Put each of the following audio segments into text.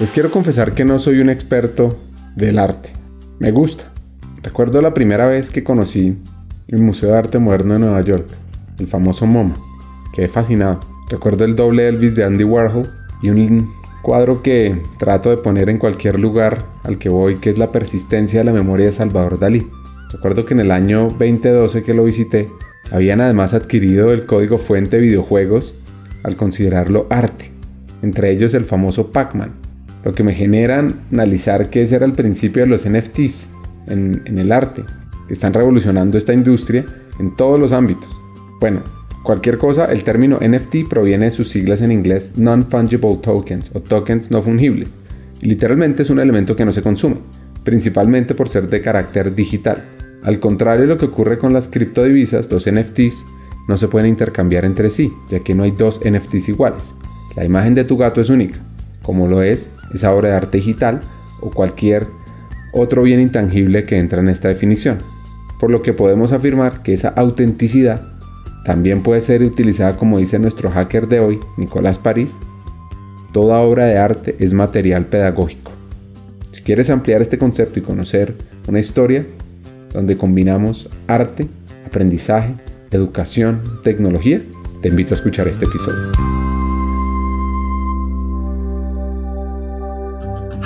Les quiero confesar que no soy un experto del arte. Me gusta. Recuerdo la primera vez que conocí el Museo de Arte Moderno de Nueva York, el famoso MoMA. Quedé fascinado. Recuerdo el doble Elvis de Andy Warhol y un cuadro que trato de poner en cualquier lugar al que voy, que es la persistencia de la memoria de Salvador Dalí. Recuerdo que en el año 2012 que lo visité, habían además adquirido el código fuente videojuegos al considerarlo arte, entre ellos el famoso Pac-Man, lo que me genera analizar que ese era el principio de los NFTs en, en el arte, que están revolucionando esta industria en todos los ámbitos. Bueno, Cualquier cosa, el término NFT proviene de sus siglas en inglés Non-Fungible Tokens o tokens no fungibles, y literalmente es un elemento que no se consume, principalmente por ser de carácter digital. Al contrario de lo que ocurre con las criptodivisas, los NFTs no se pueden intercambiar entre sí, ya que no hay dos NFTs iguales. La imagen de tu gato es única, como lo es esa obra de arte digital o cualquier otro bien intangible que entra en esta definición. Por lo que podemos afirmar que esa autenticidad también puede ser utilizada como dice nuestro hacker de hoy, Nicolás París. Toda obra de arte es material pedagógico. Si quieres ampliar este concepto y conocer una historia donde combinamos arte, aprendizaje, educación, tecnología, te invito a escuchar este episodio.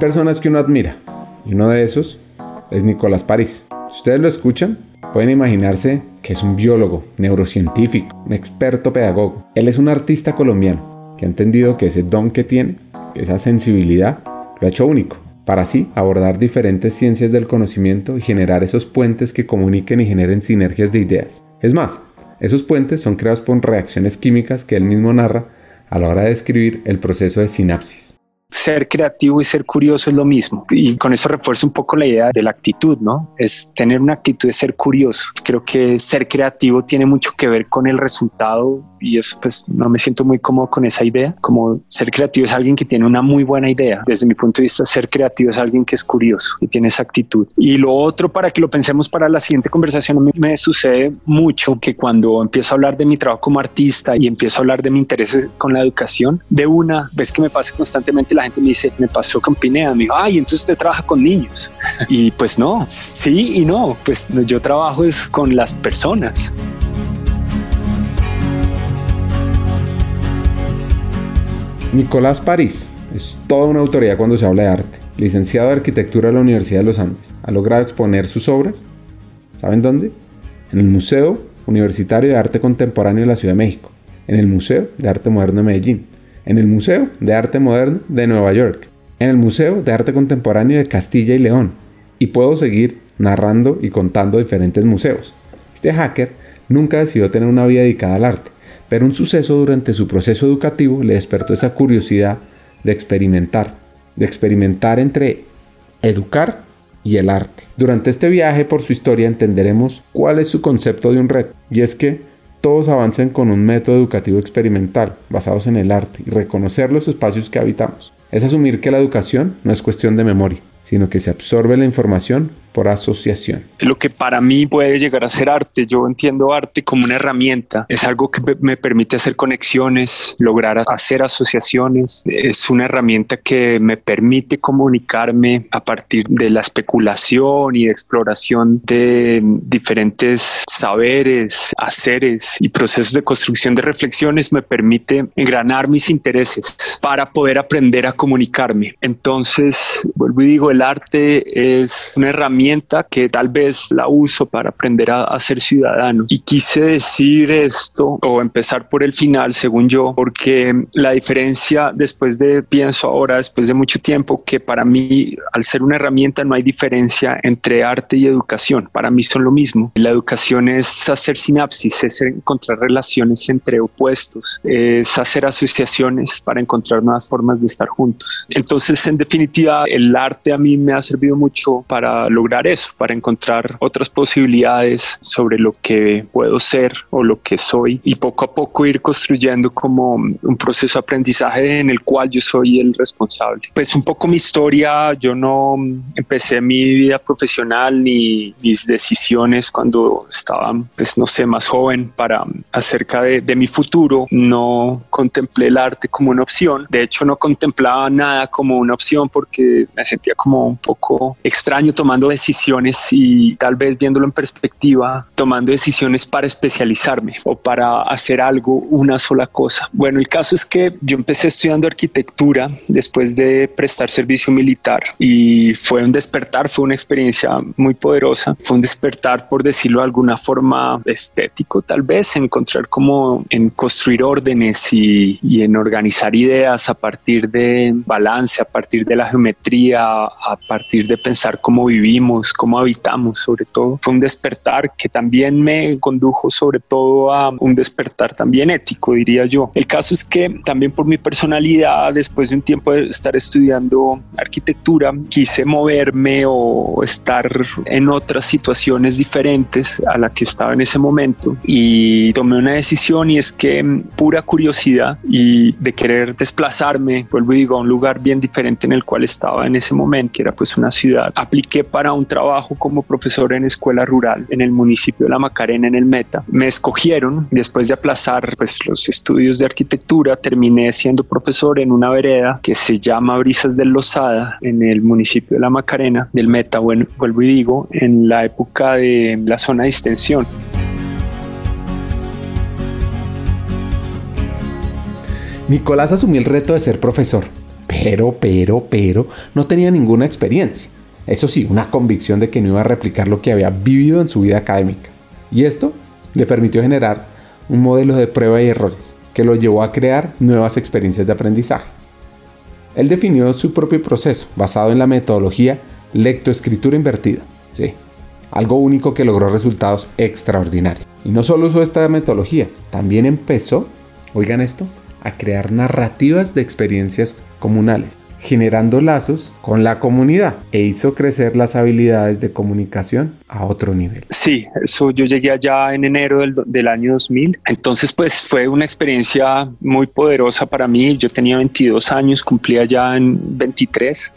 Personas que uno admira, y uno de esos es Nicolás París. Si ustedes lo escuchan, Pueden imaginarse que es un biólogo, neurocientífico, un experto pedagogo. Él es un artista colombiano que ha entendido que ese don que tiene, esa sensibilidad, lo ha hecho único, para así abordar diferentes ciencias del conocimiento y generar esos puentes que comuniquen y generen sinergias de ideas. Es más, esos puentes son creados por reacciones químicas que él mismo narra a la hora de describir el proceso de sinapsis ser creativo y ser curioso es lo mismo. Y con eso refuerzo un poco la idea de la actitud, ¿no? Es tener una actitud de ser curioso. Creo que ser creativo tiene mucho que ver con el resultado y eso pues no me siento muy cómodo con esa idea. Como ser creativo es alguien que tiene una muy buena idea. Desde mi punto de vista, ser creativo es alguien que es curioso y tiene esa actitud. Y lo otro, para que lo pensemos para la siguiente conversación, a mí me sucede mucho que cuando empiezo a hablar de mi trabajo como artista y empiezo a hablar de mi interés con la educación, de una vez que me pasa constantemente la gente me dice, me pasó con Pineda, me dijo, ay, entonces usted trabaja con niños. y pues no, sí y no, pues yo trabajo es con las personas. Nicolás París es toda una autoridad cuando se habla de arte. Licenciado de Arquitectura de la Universidad de los Andes. Ha logrado exponer sus obras. ¿Saben dónde? En el Museo Universitario de Arte Contemporáneo de la Ciudad de México. En el Museo de Arte Moderno de Medellín. En el Museo de Arte Moderno de Nueva York. En el Museo de Arte Contemporáneo de Castilla y León. Y puedo seguir narrando y contando diferentes museos. Este hacker nunca decidió tener una vida dedicada al arte pero un suceso durante su proceso educativo le despertó esa curiosidad de experimentar, de experimentar entre educar y el arte. Durante este viaje por su historia entenderemos cuál es su concepto de un reto, y es que todos avancen con un método educativo experimental basados en el arte y reconocer los espacios que habitamos. Es asumir que la educación no es cuestión de memoria, sino que se absorbe la información por asociación. Lo que para mí puede llegar a ser arte, yo entiendo arte como una herramienta, es algo que me permite hacer conexiones, lograr hacer asociaciones, es una herramienta que me permite comunicarme a partir de la especulación y exploración de diferentes saberes, haceres y procesos de construcción de reflexiones, me permite engranar mis intereses para poder aprender a comunicarme. Entonces, vuelvo y digo, el arte es una herramienta herramienta que tal vez la uso para aprender a, a ser ciudadano. Y quise decir esto o empezar por el final, según yo, porque la diferencia después de, pienso ahora, después de mucho tiempo, que para mí, al ser una herramienta, no hay diferencia entre arte y educación. Para mí son lo mismo. La educación es hacer sinapsis, es encontrar relaciones entre opuestos, es hacer asociaciones para encontrar nuevas formas de estar juntos. Entonces, en definitiva, el arte a mí me ha servido mucho para lograr eso, para encontrar otras posibilidades sobre lo que puedo ser o lo que soy y poco a poco ir construyendo como un proceso de aprendizaje en el cual yo soy el responsable. Pues un poco mi historia, yo no empecé mi vida profesional ni mis decisiones cuando estaba, pues no sé, más joven para acerca de, de mi futuro. No contemplé el arte como una opción. De hecho, no contemplaba nada como una opción porque me sentía como un poco extraño tomando decisiones y tal vez viéndolo en perspectiva, tomando decisiones para especializarme o para hacer algo, una sola cosa. Bueno, el caso es que yo empecé estudiando arquitectura después de prestar servicio militar y fue un despertar, fue una experiencia muy poderosa. Fue un despertar, por decirlo de alguna forma, estético, tal vez, encontrar como en construir órdenes y, y en organizar ideas a partir de balance, a partir de la geometría, a partir de pensar cómo vivimos, cómo habitamos, sobre todo. Fue un despertar que también me condujo sobre todo a un despertar también ético, diría yo. El caso es que también por mi personalidad, después de un tiempo de estar estudiando arquitectura, quise moverme o estar en otras situaciones diferentes a la que estaba en ese momento y tomé una decisión y es que pura curiosidad y de querer desplazarme, vuelvo y digo, a un lugar bien diferente en el cual estaba en ese momento, que era pues una ciudad, apliqué para un trabajo como profesor en escuela rural en el municipio de La Macarena, en el Meta. Me escogieron después de aplazar pues, los estudios de arquitectura, terminé siendo profesor en una vereda que se llama Brisas del Lozada, en el municipio de La Macarena, del Meta, bueno, vuelvo y digo, en la época de la zona de extensión. Nicolás asumió el reto de ser profesor, pero, pero, pero, no tenía ninguna experiencia. Eso sí, una convicción de que no iba a replicar lo que había vivido en su vida académica. Y esto le permitió generar un modelo de prueba y errores que lo llevó a crear nuevas experiencias de aprendizaje. Él definió su propio proceso basado en la metodología lectoescritura invertida. Sí, algo único que logró resultados extraordinarios. Y no solo usó esta metodología, también empezó, oigan esto, a crear narrativas de experiencias comunales, generando lazos con la comunidad e hizo crecer las habilidades de comunicación a otro nivel. Sí, eso yo llegué allá en enero del, del, año 2000. Entonces, pues fue una experiencia muy poderosa para mí. Yo tenía 22 años, cumplía ya en 23.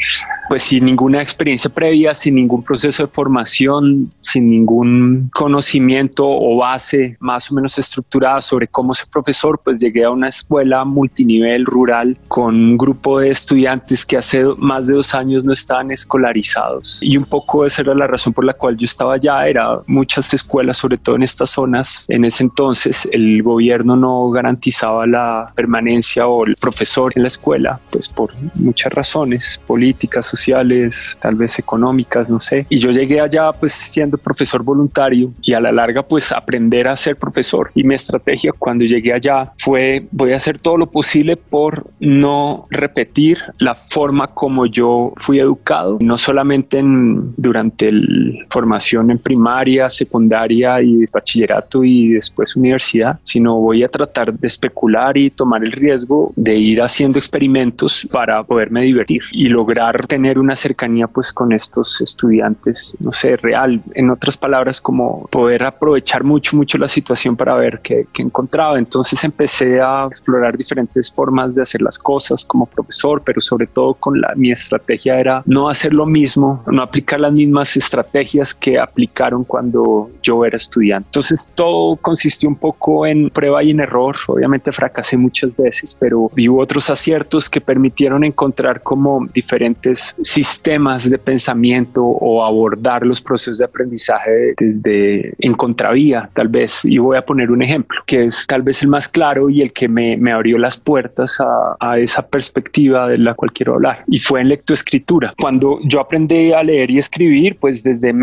Pues sin ninguna experiencia previa, sin ningún proceso de formación, sin ningún conocimiento o base más o menos estructurada sobre cómo ser profesor, pues llegué a una escuela multinivel rural con un grupo de estudiantes que hace más de dos años no estaban escolarizados. Y un poco esa era la razón por la cual yo estaba allá. Era muchas escuelas, sobre todo en estas zonas. En ese entonces el gobierno no garantizaba la permanencia o el profesor en la escuela, pues por muchas razones políticas, sociales, tal vez económicas, no sé. Y yo llegué allá pues siendo profesor voluntario y a la larga pues aprender a ser profesor. Y mi estrategia cuando llegué allá fue voy a hacer todo lo posible por no repetir la forma como yo fui educado, no solamente en, durante la formación en primaria, secundaria y bachillerato y después universidad, sino voy a tratar de especular y tomar el riesgo de ir haciendo experimentos para poderme divertir y lograr tener una cercanía pues con estos estudiantes, no sé, real. En otras palabras, como poder aprovechar mucho, mucho la situación para ver qué, qué encontraba. Entonces empecé a explorar diferentes formas de hacer las cosas como profesor, pero sobre todo con la, mi estrategia era no hacer lo mismo, no aplicar las mismas estrategias que aplicaron cuando yo era estudiante. Entonces todo consistió un poco en prueba y en error. Obviamente fracasé muchas veces, pero vi otros aciertos que permitieron encontrar como diferentes sistemas de pensamiento o abordar los procesos de aprendizaje desde en contravía, tal vez. Y voy a poner un ejemplo que es tal vez el más claro y el que me, me abrió las puertas a, a, esa perspectiva de la cual quiero hablar. Y fue en lectoescritura. Cuando yo aprendí a leer y escribir, pues desde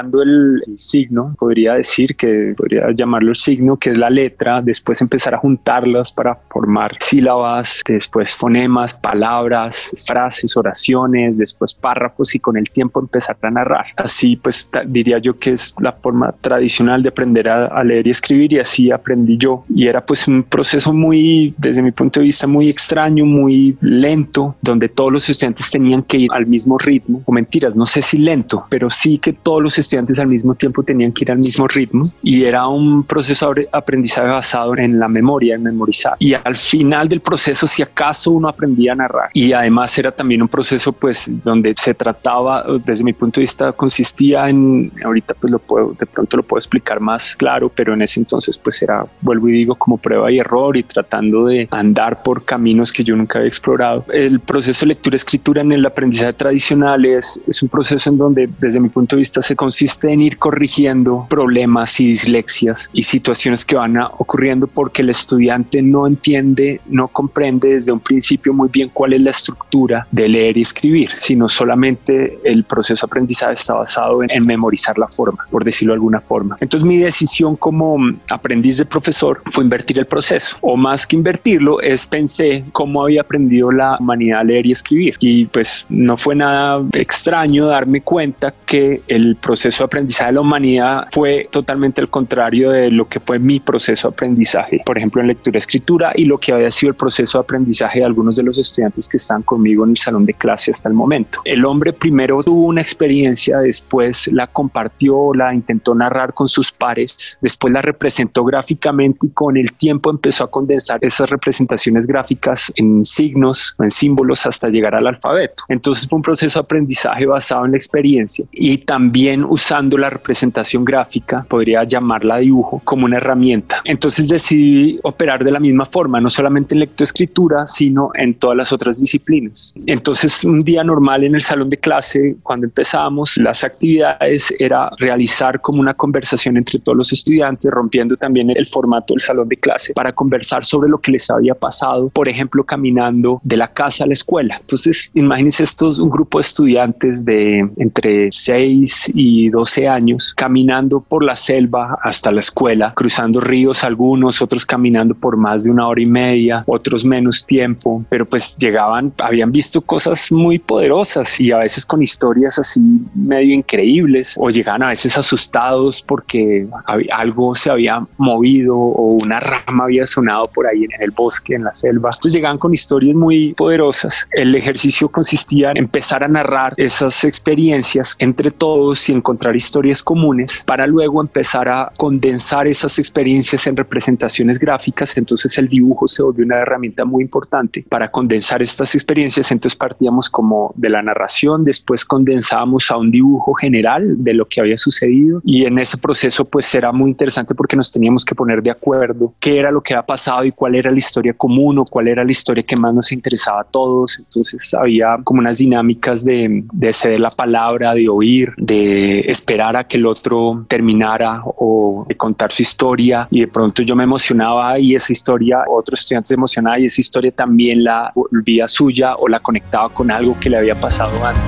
el, el signo, podría decir que podría llamarlo el signo, que es la letra, después empezar a juntarlas para formar sílabas, después fonemas, palabras, frases, oraciones, después párrafos y con el tiempo empezar a narrar. Así pues diría yo que es la forma tradicional de aprender a, a leer y escribir y así aprendí yo. Y era pues un proceso muy, desde mi punto de vista, muy extraño, muy lento, donde todos los estudiantes tenían que ir al mismo ritmo, o mentiras, no sé si lento, pero sí que todos los estudiantes al mismo tiempo tenían que ir al mismo ritmo y era un proceso de aprendizaje basado en la memoria, en memorizar. Y al final del proceso, si acaso uno aprendía a narrar. Y además era también un proceso pues donde se trataba, desde mi punto de vista, consistía en, ahorita pues lo puedo, de pronto lo puedo explicar más claro, pero en ese entonces pues era, vuelvo y digo, como prueba y error y tratando de andar por caminos que yo nunca había explorado. El proceso de lectura-escritura en el aprendizaje tradicional es, es un proceso en donde desde mi punto de vista se consiste en ir corrigiendo problemas y dislexias y situaciones que van ocurriendo porque el estudiante no entiende, no comprende desde un principio muy bien cuál es la estructura de leer y escribir, sino solamente el proceso de aprendizaje está basado en, en memorizar la forma, por decirlo de alguna forma. Entonces mi decisión como aprendiz de profesor fue invertir el proceso, o más que invertirlo, es pensé cómo había aprendido la humanidad a leer y escribir. Y pues no fue nada extraño darme cuenta que el proceso de aprendizaje de la humanidad fue totalmente al contrario de lo que fue mi proceso de aprendizaje, por ejemplo en lectura escritura y lo que había sido el proceso de aprendizaje de algunos de los estudiantes que están conmigo en el salón de clase hasta el momento. El hombre primero tuvo una experiencia, después la compartió, la intentó narrar con sus pares, después la representó gráficamente y con el tiempo empezó a condensar esas representaciones gráficas en signos en símbolos hasta llegar al alfabeto. Entonces fue un proceso de aprendizaje basado en la experiencia y también usando la representación gráfica, podría llamarla dibujo, como una herramienta. Entonces decidí operar de la misma forma, no solamente en lectoescritura, sino en todas las otras disciplinas. Entonces un día normal en el salón de clase, cuando empezamos, las actividades era realizar como una conversación entre todos los estudiantes, rompiendo también el formato del salón de clase para conversar sobre lo que les había pasado, por ejemplo, caminando de la casa a la escuela. Entonces, imagínense estos, un grupo de estudiantes de entre 6 y 12 años caminando por la selva hasta la escuela, cruzando ríos algunos, otros caminando por más de una hora y media, otros menos tiempo, pero pues llegaban, habían visto cosas muy poderosas y a veces con historias así medio increíbles o llegaban a veces asustados porque algo se había movido o una rama había sonado por ahí en el bosque, en la selva. Entonces llegaban con historias muy poderosas. El ejercicio consistía en empezar a narrar esas experiencias entre todos y encontrar historias comunes para luego empezar a condensar esas experiencias en representaciones gráficas. Entonces el dibujo se volvió una herramienta muy importante para condensar estas experiencias. Entonces partíamos como de la narración, después condensábamos a un dibujo general de lo que había sucedido y en ese proceso pues era muy interesante porque nos teníamos que poner de acuerdo qué era lo que había pasado y cuál era la historia común o cuál era la historia que más nos interesaba a todos. Entonces había como unas dinámicas de, de ceder la palabra, de oír, de esperar a que el otro terminara o contar su historia y de pronto yo me emocionaba y esa historia, otro estudiante se emocionaba y esa historia también la volvía suya o la conectaba con algo que le había pasado antes.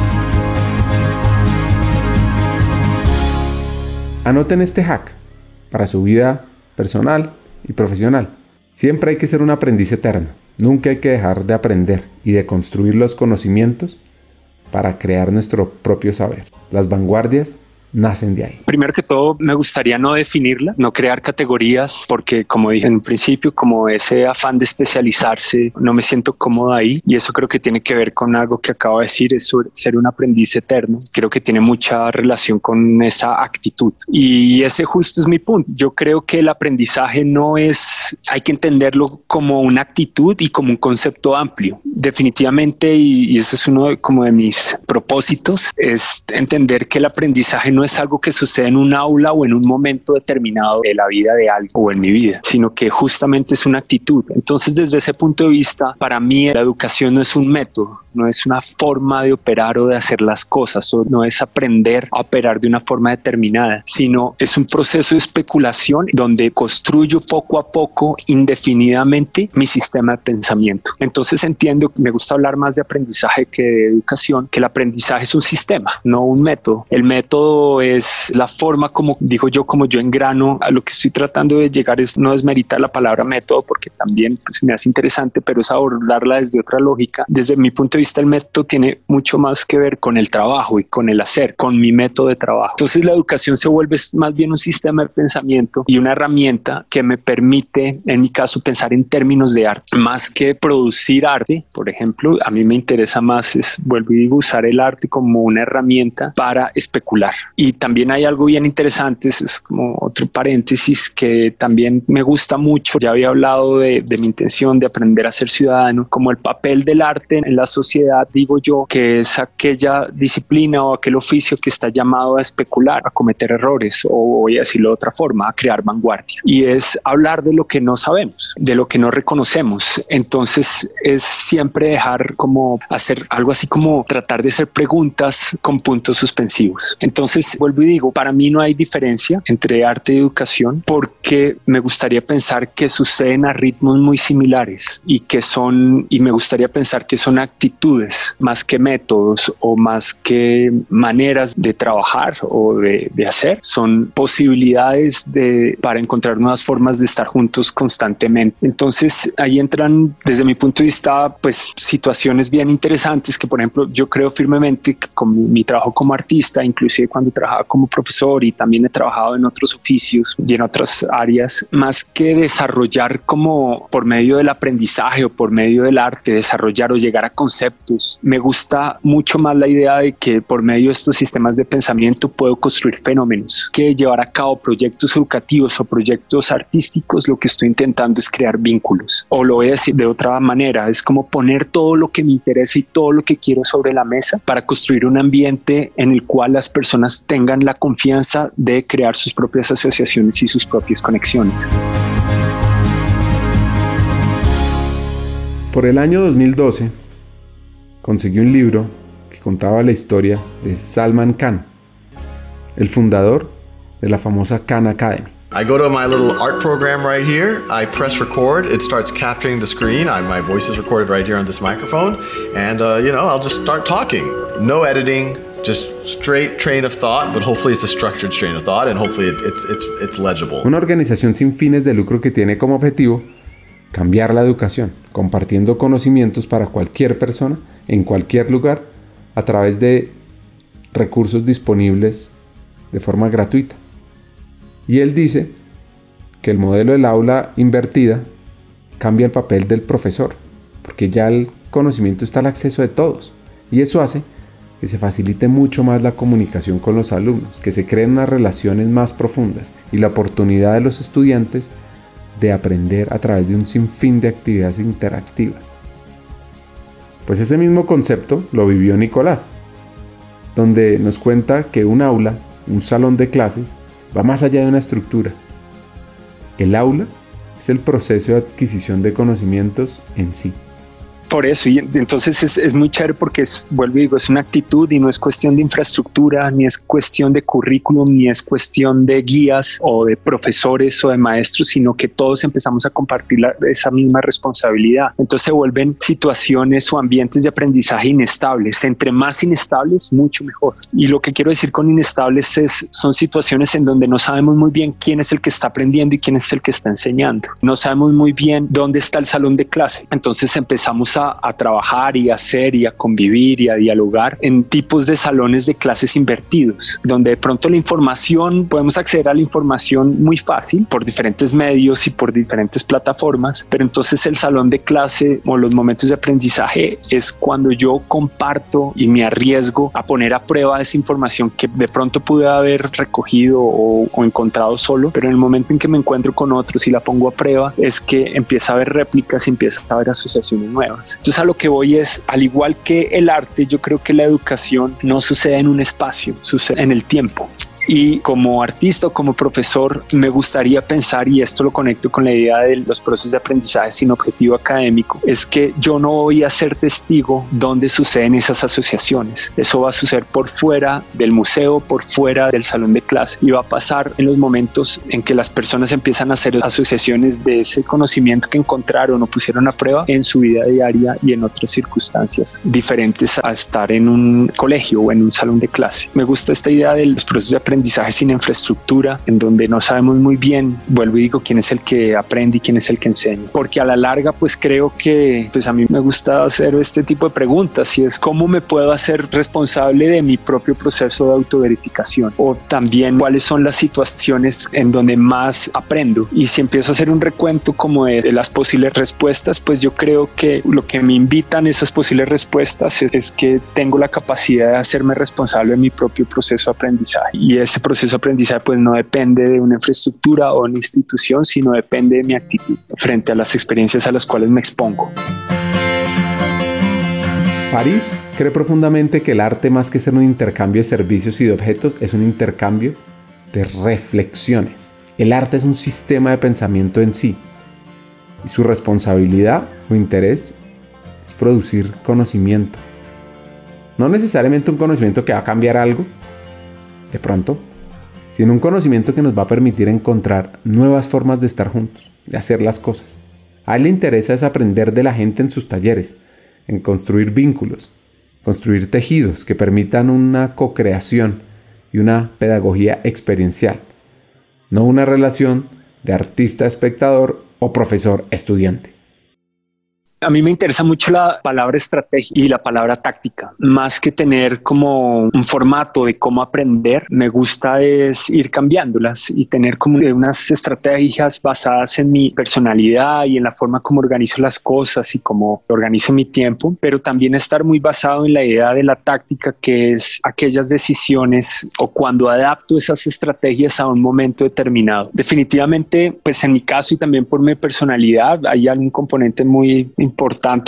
Anoten este hack para su vida personal y profesional. Siempre hay que ser un aprendiz eterno. Nunca hay que dejar de aprender y de construir los conocimientos para crear nuestro propio saber. Las vanguardias nacen de ahí? Primero que todo, me gustaría no definirla, no crear categorías, porque como dije en un principio, como ese afán de especializarse, no me siento cómodo ahí y eso creo que tiene que ver con algo que acabo de decir, es ser un aprendiz eterno. Creo que tiene mucha relación con esa actitud y ese justo es mi punto. Yo creo que el aprendizaje no es, hay que entenderlo como una actitud y como un concepto amplio. Definitivamente, y, y ese es uno de, como de mis propósitos, es entender que el aprendizaje no es algo que sucede en un aula o en un momento determinado de la vida de alguien o en mi vida, sino que justamente es una actitud. Entonces, desde ese punto de vista, para mí la educación no es un método, no es una forma de operar o de hacer las cosas, o no es aprender a operar de una forma determinada, sino es un proceso de especulación donde construyo poco a poco, indefinidamente, mi sistema de pensamiento. Entonces entiendo, me gusta hablar más de aprendizaje que de educación, que el aprendizaje es un sistema, no un método. El método es la forma como digo yo, como yo engrano a lo que estoy tratando de llegar es no desmeritar la palabra método porque también pues, me hace interesante, pero es abordarla desde otra lógica. Desde mi punto de vista, el método tiene mucho más que ver con el trabajo y con el hacer, con mi método de trabajo. Entonces la educación se vuelve más bien un sistema de pensamiento y una herramienta que me permite, en mi caso, pensar en términos de arte, más que producir arte, por ejemplo, a mí me interesa más es, vuelvo y usar el arte como una herramienta para especular. Y también hay algo bien interesante, es como otro paréntesis que también me gusta mucho, ya había hablado de, de mi intención de aprender a ser ciudadano, como el papel del arte en la sociedad, digo yo, que es aquella disciplina o aquel oficio que está llamado a especular, a cometer errores, o voy a decirlo de otra forma, a crear vanguardia. Y es hablar de lo que no sabemos, de lo que no reconocemos. Entonces es siempre dejar como hacer algo así como tratar de hacer preguntas con puntos suspensivos. Entonces vuelvo y digo, para mí no hay diferencia entre arte y educación porque me gustaría pensar que suceden a ritmos muy similares y que son, y me gustaría pensar que son actitudes más que métodos o más que maneras de trabajar o de, de hacer, son posibilidades de, para encontrar nuevas formas de estar juntos constantemente. Entonces ahí entran desde mi punto de vista pues situaciones bien interesantes que por ejemplo yo creo firmemente que con mi trabajo como artista, inclusive cuando trabajaba como profesor y también he trabajado en otros oficios y en otras áreas, más que desarrollar como por medio del aprendizaje o por medio del arte, desarrollar o llegar a conceptos, me gusta mucho más la idea de que por medio de estos sistemas de pensamiento puedo construir fenómenos, que llevar a cabo proyectos educativos o proyectos artísticos, lo que estoy intentando es crear vínculos. O lo voy a decir de otra manera, es como poner todo lo que me interesa y todo lo que quiero sobre la mesa para construir un ambiente en el cual las personas tengan la confianza de crear sus propias asociaciones y sus propias conexiones. Por el año 2012, conseguí un libro que contaba la historia de Salman Khan, el fundador de la famosa Khan Academy. I go to my little art program right here. I press record. It starts capturing the screen. I, my voice is recorded right here on this microphone. And, uh, you know, I'll just start talking. No editing, just straight train of thought, but hopefully it's a structured train of thought and hopefully it, it's, it's, it's legible. Una organización sin fines de lucro que tiene como objetivo cambiar la educación, compartiendo conocimientos para cualquier persona, en cualquier lugar, a través de recursos disponibles de forma gratuita. Y él dice que el modelo del aula invertida cambia el papel del profesor, porque ya el conocimiento está al acceso de todos. Y eso hace que se facilite mucho más la comunicación con los alumnos, que se creen unas relaciones más profundas y la oportunidad de los estudiantes de aprender a través de un sinfín de actividades interactivas. Pues ese mismo concepto lo vivió Nicolás, donde nos cuenta que un aula, un salón de clases, va más allá de una estructura. El aula es el proceso de adquisición de conocimientos en sí. Por eso, y entonces es, es muy chévere porque es, vuelvo y digo, es una actitud y no es cuestión de infraestructura, ni es cuestión de currículum, ni es cuestión de guías o de profesores o de maestros, sino que todos empezamos a compartir esa misma responsabilidad. Entonces se vuelven situaciones o ambientes de aprendizaje inestables. Entre más inestables, mucho mejor. Y lo que quiero decir con inestables es, son situaciones en donde no sabemos muy bien quién es el que está aprendiendo y quién es el que está enseñando. No sabemos muy bien dónde está el salón de clase. Entonces empezamos a, a, trabajar y a hacer y a convivir y a dialogar en tipos de salones de clases invertidos, donde de pronto la información, podemos acceder a la información muy fácil por diferentes medios y por diferentes plataformas, pero entonces el salón de clase o los momentos de aprendizaje es cuando yo comparto y me arriesgo a poner a prueba esa información que de pronto pude haber recogido o, o encontrado solo, pero en el momento en que me encuentro con otros y la pongo a prueba es que empieza a haber réplicas y empieza a haber asociaciones nuevas. Entonces a lo que voy es, al igual que el arte, yo creo que la educación no sucede en un espacio, sucede en el tiempo. Y como artista o como profesor, me gustaría pensar, y esto lo conecto con la idea de los procesos de aprendizaje sin objetivo académico, es que yo no voy a ser testigo donde suceden esas asociaciones. Eso va a suceder por fuera del museo, por fuera del salón de clase y va a pasar en los momentos en que las personas empiezan a hacer asociaciones de ese conocimiento que encontraron o pusieron a prueba en su vida diaria y en otras circunstancias diferentes a estar en un colegio o en un salón de clase. Me gusta esta idea de los procesos de aprendizaje sin infraestructura, en donde no sabemos muy bien, vuelvo y digo, quién es el que aprende y quién es el que enseña. Porque a la larga, pues creo que pues a mí me gusta hacer este tipo de preguntas y es cómo me puedo hacer responsable de mi propio proceso de autoverificación o también cuáles son las situaciones en donde más aprendo. Y si empiezo a hacer un recuento como de, las posibles respuestas, pues yo creo que lo que me invitan esas posibles respuestas es, que tengo la capacidad de hacerme responsable de mi propio proceso de aprendizaje. Y ese proceso aprendizaje pues no depende de una infraestructura o una institución, sino depende de mi actitud frente a las experiencias a las cuales me expongo. París cree profundamente que el arte más que ser un intercambio de servicios y de objetos es un intercambio de reflexiones. El arte es un sistema de pensamiento en sí y su responsabilidad o interés es producir conocimiento. No necesariamente un conocimiento que va a cambiar algo, de pronto, sino un conocimiento que nos va a permitir encontrar nuevas formas de estar juntos, de hacer las cosas. A él le interesa es aprender de la gente en sus talleres, en construir vínculos, construir tejidos que permitan una co-creación y una pedagogía experiencial, no una relación de artista-espectador o profesor-estudiante. A mí me interesa mucho la palabra estrategia y la palabra táctica, más que tener como un formato de cómo aprender, me gusta es ir cambiándolas y tener como unas estrategias basadas en mi personalidad y en la forma como organizo las cosas y cómo organizo mi tiempo, pero también estar muy basado en la idea de la táctica que es aquellas decisiones o cuando adapto esas estrategias a un momento determinado. Definitivamente, pues en mi caso y también por mi personalidad, hay algún componente muy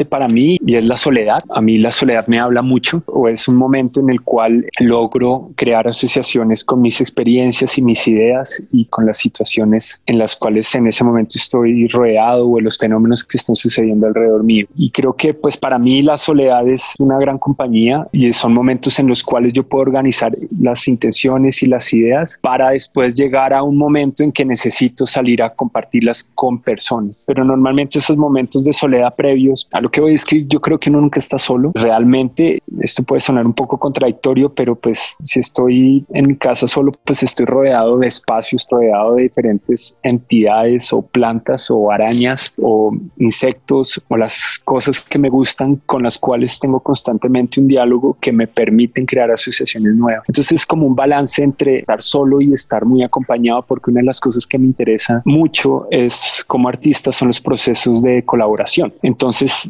para mí y es la soledad. A mí la soledad me habla mucho o es un momento en el cual logro crear asociaciones con mis experiencias y mis ideas y con las situaciones en las cuales en ese momento estoy rodeado o los fenómenos que están sucediendo alrededor mío. Y creo que pues para mí la soledad es una gran compañía y son momentos en los cuales yo puedo organizar las intenciones y las ideas para después llegar a un momento en que necesito salir a compartirlas con personas. Pero normalmente esos momentos de soledad pre a lo que voy es que yo creo que uno nunca está solo. Realmente esto puede sonar un poco contradictorio, pero pues si estoy en mi casa solo, pues estoy rodeado de espacios, rodeado de diferentes entidades o plantas o arañas o insectos o las cosas que me gustan con las cuales tengo constantemente un diálogo que me permiten crear asociaciones nuevas. Entonces es como un balance entre estar solo y estar muy acompañado porque una de las cosas que me interesa mucho es como artista son los procesos de colaboración.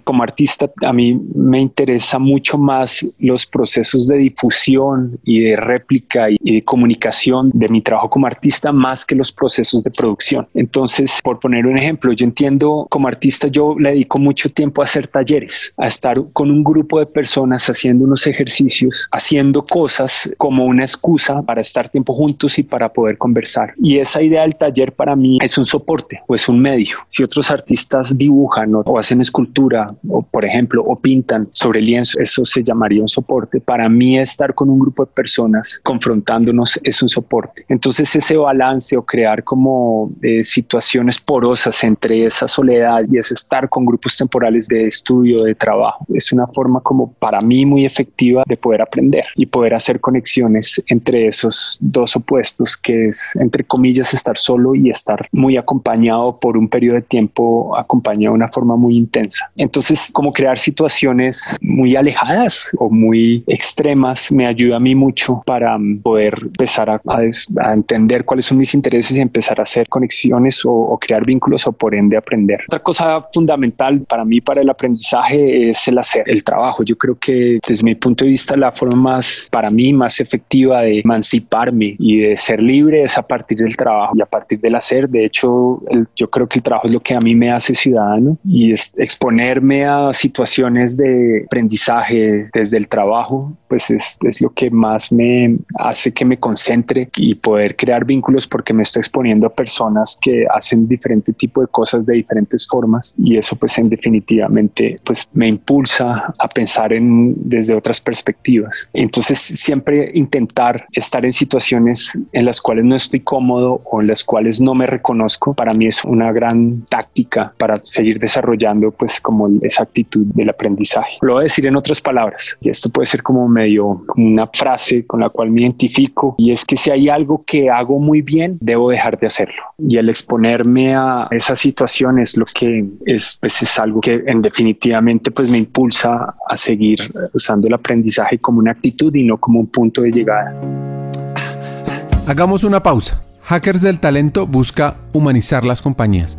Como artista, a mí me interesa mucho más los procesos de difusión y de réplica y de comunicación de mi trabajo como artista más que los procesos de producción. Entonces, por poner un ejemplo, yo entiendo como artista, yo le dedico mucho tiempo a hacer talleres, a estar con un grupo de personas haciendo unos ejercicios, haciendo cosas como una excusa para estar tiempo juntos y para poder conversar. Y esa idea del taller para mí es un soporte o es un medio. Si otros artistas dibujan o, hacen esculturas, cultura o por ejemplo o pintan sobre lienzo, eso se llamaría un soporte. Para mí estar con un grupo de personas confrontándonos es un soporte. Entonces ese balance o crear como eh, situaciones porosas entre esa soledad y ese estar con grupos temporales de estudio, de trabajo, es una forma como para mí muy efectiva de poder aprender y poder hacer conexiones entre esos dos opuestos que es entre comillas estar solo y estar muy acompañado por un periodo de tiempo acompañado de una forma muy intensa entonces, como crear situaciones muy alejadas o muy extremas me ayuda a mí mucho para mm, poder empezar a, entender cuáles son mis intereses y empezar a hacer conexiones o, crear vínculos o por ende aprender. Otra cosa fundamental para mí, para el aprendizaje, es el hacer, el trabajo. Yo creo que desde mi punto de vista la forma más, para mí, más efectiva de emanciparme y de ser libre es a partir del trabajo y a partir del hacer. De hecho, yo creo que el trabajo es lo que a mí me hace ciudadano y es exponerme a situaciones de aprendizaje desde el trabajo, pues es, es, lo que más me hace que me concentre y poder crear vínculos porque me estoy exponiendo a personas que hacen diferente tipo de cosas de diferentes formas y eso pues en definitivamente pues me impulsa a pensar en desde otras perspectivas. Entonces siempre intentar estar en situaciones en las cuales no estoy cómodo o en las cuales no me reconozco, para mí es una gran táctica para seguir desarrollando pues como esa actitud del aprendizaje. Lo voy a decir en otras palabras y esto puede ser como medio una frase con la cual me identifico y es que si hay algo que hago muy bien, debo dejar de hacerlo. Y el exponerme a esa situación es lo que es, pues es algo que en definitivamente pues me impulsa a seguir usando el aprendizaje como una actitud y no como un punto de llegada. Hagamos una pausa. Hackers del Talento busca humanizar las compañías,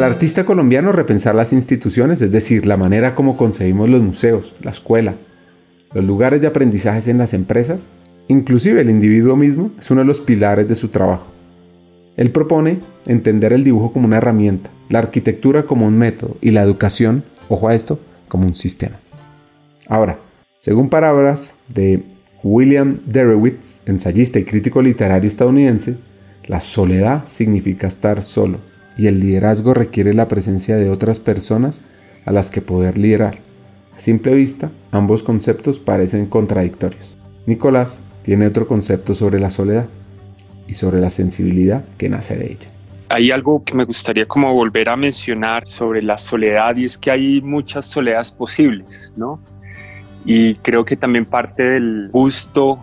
El artista colombiano repensar las instituciones, es decir, la manera como concebimos los museos, la escuela, los lugares de aprendizaje en las empresas, inclusive el individuo mismo, es uno de los pilares de su trabajo. Él propone entender el dibujo como una herramienta, la arquitectura como un método y la educación, ojo a esto, como un sistema. Ahora, según palabras de William Derowitz, ensayista y crítico literario estadounidense, la soledad significa estar solo y el liderazgo requiere la presencia de otras personas a las que poder liderar. A simple vista, ambos conceptos parecen contradictorios. Nicolás tiene otro concepto sobre la soledad y sobre la sensibilidad que nace de ella. Hay algo que me gustaría como volver a mencionar sobre la soledad y es que hay muchas soledades posibles, ¿no? Y creo que también parte del gusto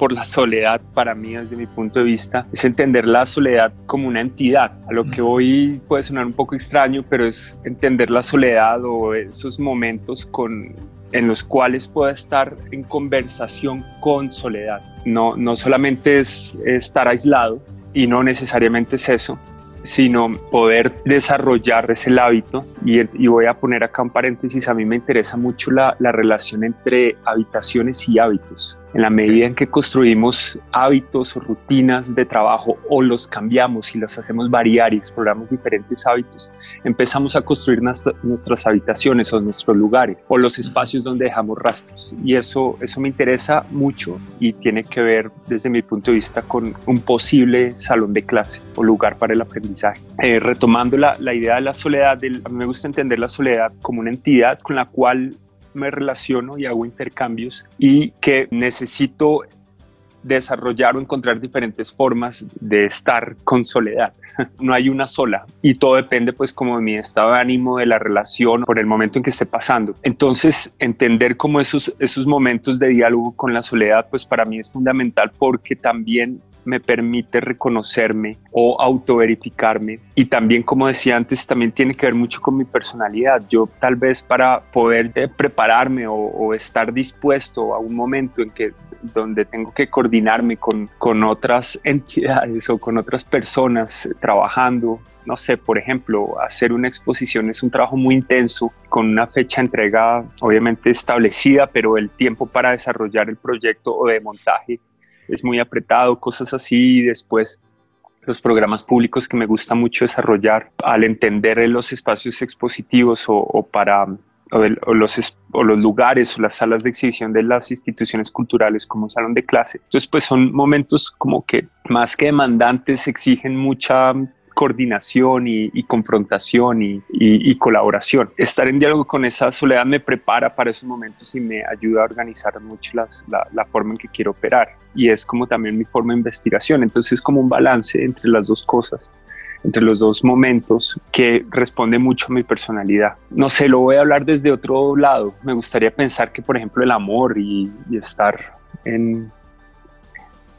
por la soledad para mí desde mi punto de vista es entender la soledad como una entidad. A lo que hoy puede sonar un poco extraño, pero es entender la soledad o esos momentos con, en los cuales pueda estar en conversación con soledad. No, no solamente es estar aislado y no necesariamente es eso, sino poder desarrollar ese hábito. Y, voy a poner acá un paréntesis, a mí me interesa mucho la, la relación entre habitaciones y hábitos. En la medida en que construimos hábitos o rutinas de trabajo o los cambiamos y los hacemos variar y exploramos diferentes hábitos, empezamos a construir nuestras habitaciones o nuestros lugares o los espacios donde dejamos rastros. Y eso, eso me interesa mucho y tiene que ver desde mi punto de vista con un posible salón de clase o lugar para el aprendizaje. Eh, retomando la, la, idea de la soledad, a mí me gusta entender la soledad como una entidad con la cual me relaciono y hago intercambios y que necesito desarrollar o encontrar diferentes formas de estar con soledad. No hay una sola y todo depende pues como de mi estado de ánimo, de la relación, por el momento en que esté pasando. Entonces, entender como esos, esos momentos de diálogo con la soledad pues para mí es fundamental porque también me permite reconocerme o autoverificarme. Y también, como decía antes, también tiene que ver mucho con mi personalidad. Yo tal vez para poder prepararme o, estar dispuesto a un momento en que donde tengo que coordinarme con, con otras entidades o con otras personas trabajando, no sé, por ejemplo, hacer una exposición es un trabajo muy intenso, con una fecha de entrega obviamente establecida, pero el tiempo para desarrollar el proyecto o de montaje es muy apretado, cosas así, y después los programas públicos que me gusta mucho desarrollar al entender los espacios expositivos o, para o, los, o los lugares o las salas de exhibición de las instituciones culturales como salón de clase. Entonces, pues son momentos como que más que demandantes exigen mucha coordinación y, confrontación y, colaboración. Estar en diálogo con esa soledad me prepara para esos momentos y me ayuda a organizar mucho la, forma en que quiero operar. Y es como también mi forma de investigación. Entonces es como un balance entre las dos cosas entre los dos momentos que responde mucho a mi personalidad. No sé, lo voy a hablar desde otro lado. Me gustaría pensar que, por ejemplo, el amor y estar en,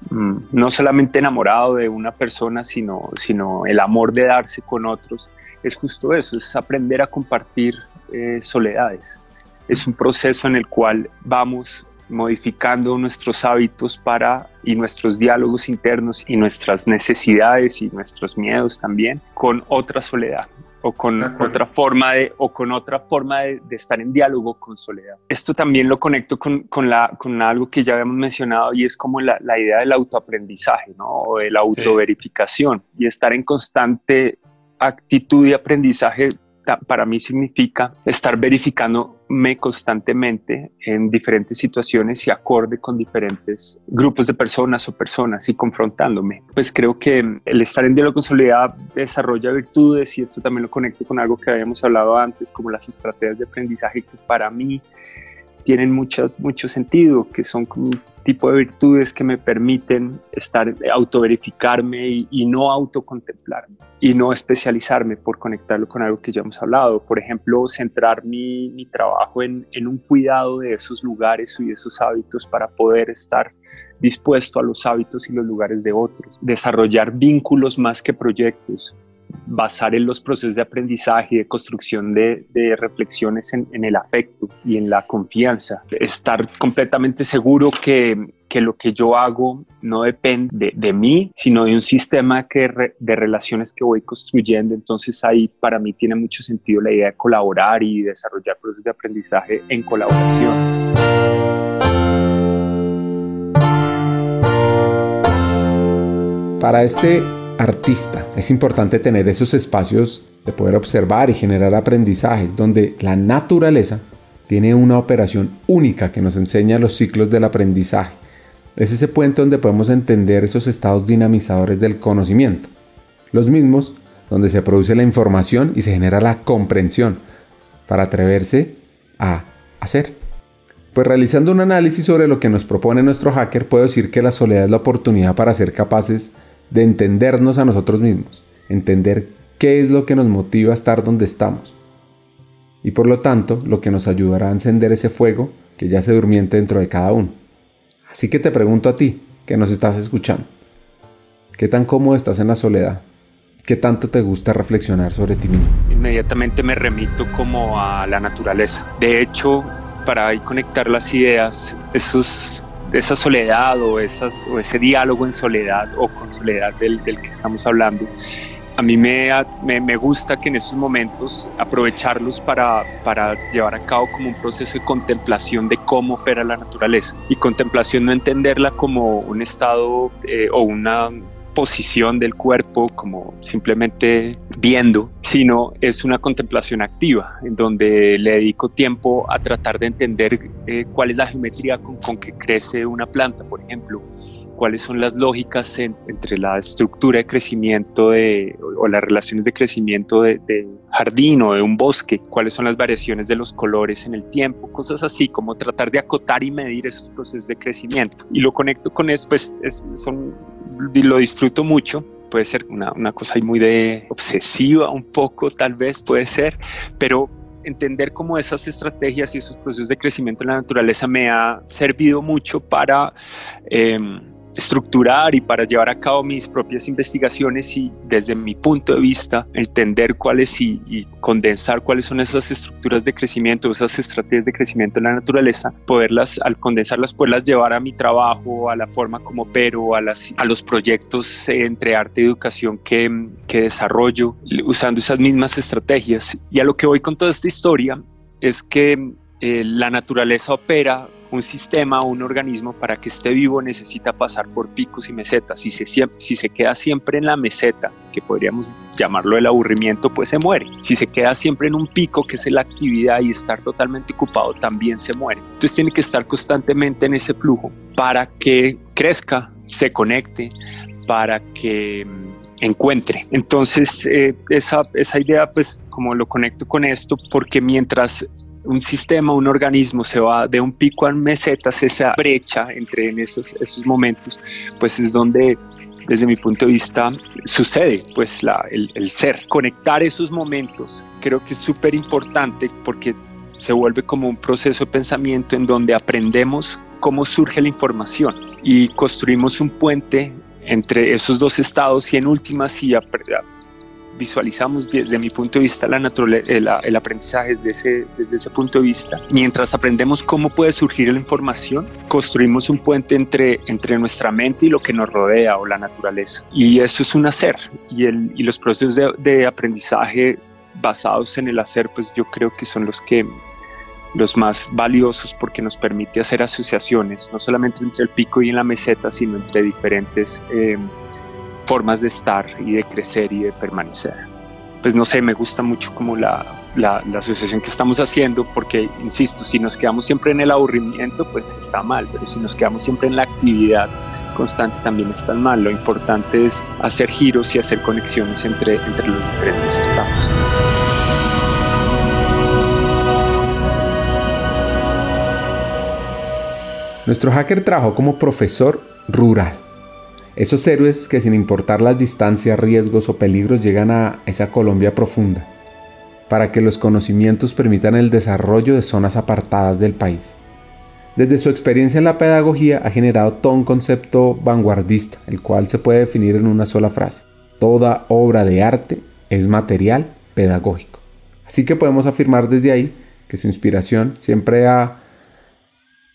no solamente enamorado de una persona, sino, sino el amor de darse con otros, es justo eso, es aprender a compartir eh, soledades. Es un proceso en el cual vamos modificando nuestros hábitos para y nuestros diálogos internos y nuestras necesidades y nuestros miedos también con otra soledad o con otra forma de o con otra forma de, estar en diálogo con soledad. Esto también lo conecto con, con, la, con algo que ya habíamos mencionado y es como la, la idea del autoaprendizaje, ¿no? O de la autoverificación y estar en constante actitud de aprendizaje para mí significa estar verificándome constantemente en diferentes situaciones y acorde con diferentes grupos de personas o personas y confrontándome. Pues creo que el estar en diálogo con soledad desarrolla virtudes y esto también lo conecto con algo que habíamos hablado antes, como las estrategias de aprendizaje que para mí tienen mucho, mucho sentido, que son como tipo de virtudes que me permiten estar, autoverificarme y, y no autocontemplarme y no especializarme por conectarlo con algo que ya hemos hablado. Por ejemplo, centrar mi, mi trabajo en, en un cuidado de esos lugares y de esos hábitos para poder estar dispuesto a los hábitos y los lugares de otros. Desarrollar vínculos más que proyectos basar en los procesos de aprendizaje y de construcción de, reflexiones en, el afecto y en la confianza. Estar completamente seguro que, lo que yo hago no depende de, mí, sino de un sistema que de relaciones que voy construyendo. Entonces ahí para mí tiene mucho sentido la idea de colaborar y desarrollar procesos de aprendizaje en colaboración. Para este artista. Es importante tener esos espacios de poder observar y generar aprendizajes donde la naturaleza tiene una operación única que nos enseña los ciclos del aprendizaje. Es ese puente donde podemos entender esos estados dinamizadores del conocimiento. Los mismos donde se produce la información y se genera la comprensión para atreverse a hacer. Pues realizando un análisis sobre lo que nos propone nuestro hacker, puedo decir que la soledad es la oportunidad para ser capaces de entendernos a nosotros mismos, entender qué es lo que nos motiva a estar donde estamos. Y por lo tanto, lo que nos ayudará a encender ese fuego que ya se durmiente dentro de cada uno. Así que te pregunto a ti, que nos estás escuchando, ¿qué tan cómodo estás en la soledad? ¿Qué tanto te gusta reflexionar sobre ti mismo? Inmediatamente me remito como a la naturaleza. De hecho, para conectar las ideas, esos esa soledad o, esas, o ese diálogo en soledad o con soledad del, del que estamos hablando, a mí me, me, gusta que en esos momentos aprovecharlos para, para, llevar a cabo como un proceso de contemplación de cómo opera la naturaleza. Y contemplación no entenderla como un estado eh, o una posición del cuerpo como simplemente viendo, sino es una contemplación activa en donde le dedico tiempo a tratar de entender eh, cuál es la geometría con, con, que crece una planta, por ejemplo, cuáles son las lógicas entre la estructura de crecimiento de, o, las relaciones de crecimiento de, de, jardín o de un bosque, cuáles son las variaciones de los colores en el tiempo, cosas así como tratar de acotar y medir esos procesos de crecimiento. Y lo conecto con eso, pues es, son lo disfruto mucho. Puede ser una, una cosa muy de obsesiva, un poco tal vez puede ser, pero entender cómo esas estrategias y esos procesos de crecimiento en la naturaleza me ha servido mucho para eh, estructurar y para llevar a cabo mis propias investigaciones y desde mi punto de vista entender cuáles y, condensar cuáles son esas estructuras de crecimiento, esas estrategias de crecimiento en la naturaleza, poderlas, al condensarlas, poderlas llevar a mi trabajo, a la forma como opero, a, las, a los proyectos entre arte y educación que, que desarrollo, usando esas mismas estrategias. Y a lo que voy con toda esta historia es que eh, la naturaleza opera un sistema o un organismo para que esté vivo necesita pasar por picos y mesetas. Si se, si se queda siempre en la meseta, que podríamos llamarlo el aburrimiento, pues se muere. Si se queda siempre en un pico, que es la actividad y estar totalmente ocupado, también se muere. Entonces tiene que estar constantemente en ese flujo para que crezca, se conecte, para que mm, encuentre. Entonces, eh, esa, esa idea, pues como lo conecto con esto, porque mientras un sistema, un organismo se va de un pico a mesetas, esa brecha entre en esos, esos momentos, pues es donde desde mi punto de vista sucede pues el, el ser. Conectar esos momentos creo que es súper importante porque se vuelve como un proceso de pensamiento en donde aprendemos cómo surge la información y construimos un puente entre esos dos estados y en últimas y visualizamos desde mi punto de vista la el, el, aprendizaje desde ese, desde ese punto de vista. Mientras aprendemos cómo puede surgir la información, construimos un puente entre, entre nuestra mente y lo que nos rodea o la naturaleza. Y eso es un hacer. Y, el, y los procesos de, de aprendizaje basados en el hacer, pues yo creo que son los que los más valiosos porque nos permite hacer asociaciones, no solamente entre el pico y en la meseta, sino entre diferentes eh, formas de estar y de crecer y de permanecer. Pues no sé, me gusta mucho como la, la, asociación que estamos haciendo porque, insisto, si nos quedamos siempre en el aburrimiento, pues está mal, pero si nos quedamos siempre en la actividad constante también está mal. Lo importante es hacer giros y hacer conexiones entre, entre los diferentes estados. Nuestro hacker trabajó como profesor rural. Esos héroes que sin importar las distancias, riesgos o peligros llegan a esa Colombia profunda, para que los conocimientos permitan el desarrollo de zonas apartadas del país. Desde su experiencia en la pedagogía ha generado todo un concepto vanguardista, el cual se puede definir en una sola frase. Toda obra de arte es material pedagógico. Así que podemos afirmar desde ahí que su inspiración siempre ha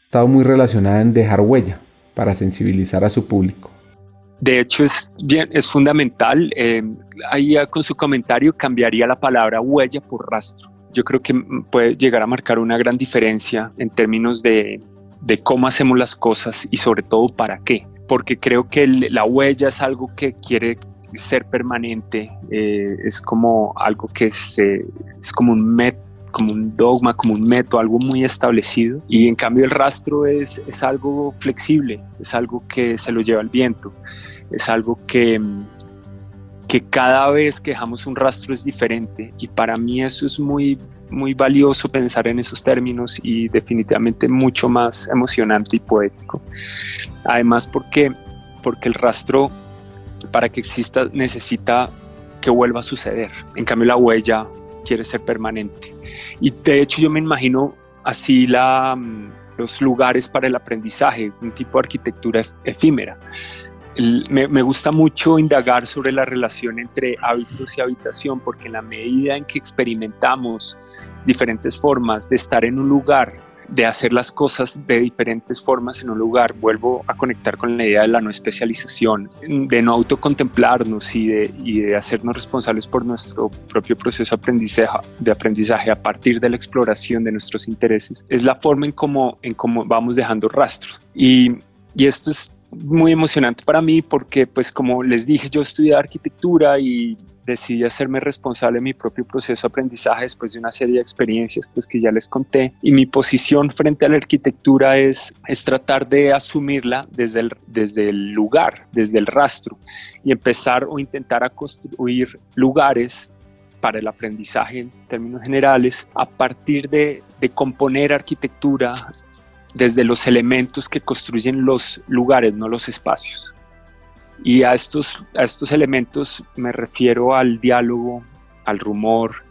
estado muy relacionada en dejar huella para sensibilizar a su público. De hecho, es, bien, es fundamental. Eh, ahí con su comentario cambiaría la palabra huella por rastro. Yo creo que puede llegar a marcar una gran diferencia en términos de, de cómo hacemos las cosas y sobre todo para qué. Porque creo que la huella es algo que quiere ser permanente, eh, es como algo que se, es como un método como un dogma, como un método, algo muy establecido. Y en cambio el rastro es, es algo flexible, es algo que se lo lleva el viento, es algo que, que cada vez que dejamos un rastro es diferente. Y para mí eso es muy, muy valioso pensar en esos términos y definitivamente mucho más emocionante y poético. Además porque, porque el rastro para que exista necesita que vuelva a suceder. En cambio la huella quiere ser permanente. Y de hecho yo me imagino así la, mm, los lugares para el aprendizaje, un tipo de arquitectura efímera. me, me, gusta mucho indagar sobre la relación entre hábitos y habitación, porque en la medida en que experimentamos diferentes formas de estar en un lugar de hacer las cosas de diferentes formas en un lugar. Vuelvo a conectar con la idea de la no especialización, de no autocontemplarnos y de, y de hacernos responsables por nuestro propio proceso aprendizaje, de aprendizaje a partir de la exploración de nuestros intereses. Es la forma en cómo, en cómo vamos dejando rastros. Y, y esto es muy emocionante para mí porque, pues como les dije, yo estudié arquitectura y decidí hacerme responsable de mi propio proceso de aprendizaje después de una serie de experiencias pues, que ya les conté. Y mi posición frente a la arquitectura es, es tratar de asumirla desde el, desde el lugar, desde el rastro, y empezar o intentar a construir lugares para el aprendizaje en términos generales a partir de, de componer arquitectura desde los elementos que construyen los lugares, no los espacios. Y a estos, a estos elementos me refiero al diálogo, al rumor,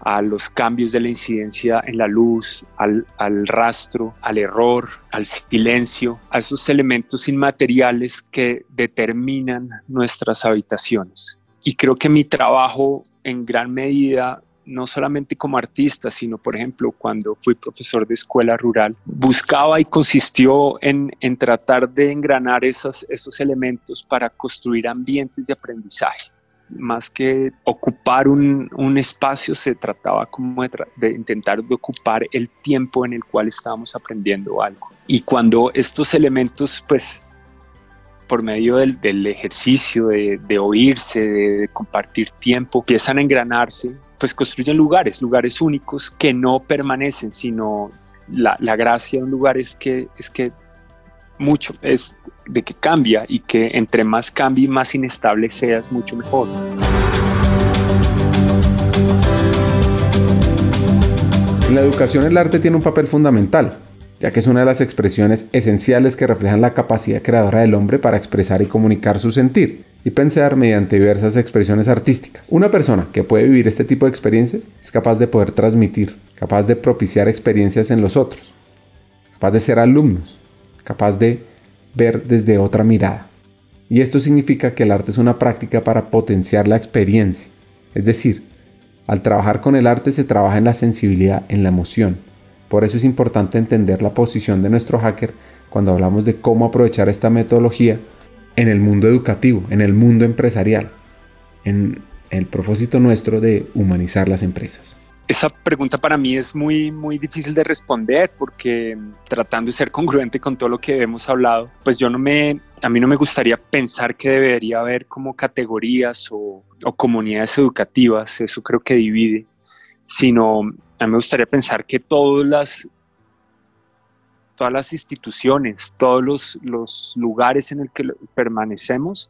a los cambios de la incidencia en la luz, al, al, rastro, al error, al silencio, a esos elementos inmateriales que determinan nuestras habitaciones. Y creo que mi trabajo en gran medida no solamente como artista, sino por ejemplo cuando fui profesor de escuela rural, buscaba y consistió en, tratar de engranar esos, esos elementos para construir ambientes de aprendizaje. Más que ocupar un, espacio, se trataba como de, intentar de ocupar el tiempo en el cual estábamos aprendiendo algo. Y cuando estos elementos, pues, por medio del, ejercicio, de, de oírse, de compartir tiempo, empiezan a engranarse, pues construyen lugares, lugares únicos que no permanecen, sino la, gracia de un lugar es que, es que mucho, es de que cambia y que entre más cambie y más inestable seas, mucho mejor. En la educación el arte tiene un papel fundamental, ya que es una de las expresiones esenciales que reflejan la capacidad creadora del hombre para expresar y comunicar su sentir y pensar mediante diversas expresiones artísticas. Una persona que puede vivir este tipo de experiencias es capaz de poder transmitir, capaz de propiciar experiencias en los otros, capaz de ser alumnos, capaz de ver desde otra mirada. Y esto significa que el arte es una práctica para potenciar la experiencia, Es decir, al trabajar con el arte se trabaja en la sensibilidad, en la emoción. Por eso es importante entender la posición de nuestro hacker cuando hablamos de cómo aprovechar esta metodología en el mundo educativo, en el mundo empresarial, en el propósito nuestro de humanizar las empresas. Esa pregunta para mí es muy, muy difícil de responder porque tratando de ser congruente con todo lo que hemos hablado, pues yo no me, a mí no me gustaría pensar que debería haber como categorías o, o comunidades educativas, eso creo que divide, sino a mí me gustaría pensar que todas las, todas las instituciones, todos los, los lugares en el que permanecemos,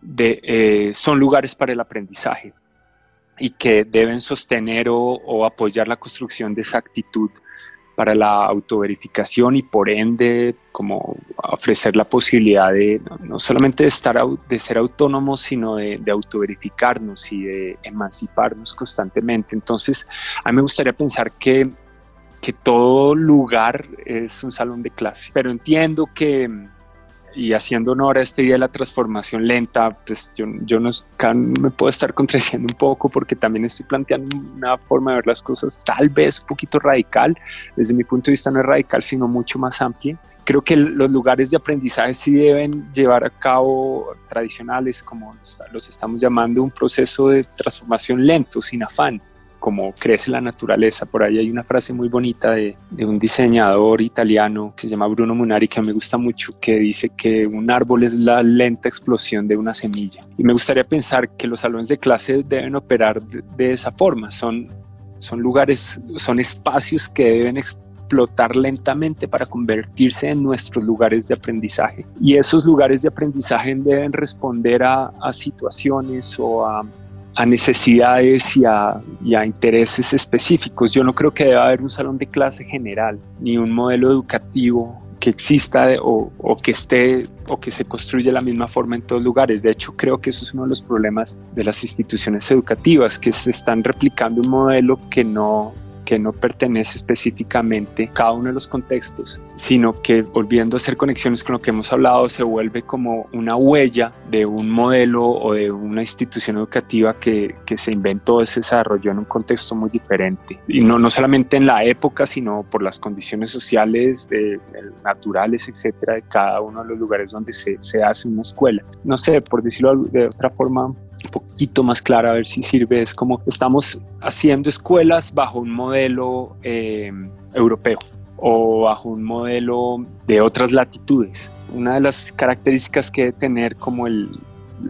de, eh, son lugares para el aprendizaje y que deben sostener o, apoyar la construcción de esa actitud para la autoverificación y por ende como ofrecer la posibilidad de no, solamente de estar de ser autónomos sino de, de, autoverificarnos y de emanciparnos constantemente. Entonces a mí me gustaría pensar que que todo lugar es un salón de clase. Pero entiendo que y haciendo honor a este día de la transformación lenta, pues yo, yo no me puedo estar contradiciendo un poco porque también estoy planteando una forma de ver las cosas tal vez un poquito radical, desde mi punto de vista no es radical, sino mucho más amplia. Creo que los lugares de aprendizaje sí deben llevar a cabo tradicionales, como los estamos llamando, un proceso de transformación lento, sin afán como crece la naturaleza. Por ahí hay una frase muy bonita de, un diseñador italiano que se llama Bruno Munari que me gusta mucho, que dice que un árbol es la lenta explosión de una semilla. Y me gustaría pensar que los salones de clase deben operar de, esa forma. Son, son lugares, son espacios que deben explotar lentamente para convertirse en nuestros lugares de aprendizaje. Y esos lugares de aprendizaje deben responder a situaciones o a a necesidades y a, intereses específicos. Yo no creo que deba haber un salón de clase general, ni un modelo educativo que exista o, o, que esté o que se construya de la misma forma en todos lugares. De hecho, creo que eso es uno de los problemas de las instituciones educativas, que se están replicando un modelo que no que no pertenece específicamente a cada uno de los contextos, sino que volviendo a hacer conexiones con lo que hemos hablado, se vuelve como una huella de un modelo o de una institución educativa que, que se inventó, se desarrolló en un contexto muy diferente. Y no, no solamente en la época, sino por las condiciones sociales, naturales, etcétera, de cada uno de los lugares donde se, se hace una escuela. No sé, por decirlo de otra forma, poquito más clara, a ver si sirve, es como estamos haciendo escuelas bajo un modelo eh, europeo o bajo un modelo de otras latitudes. Una de las características que debe tener como el,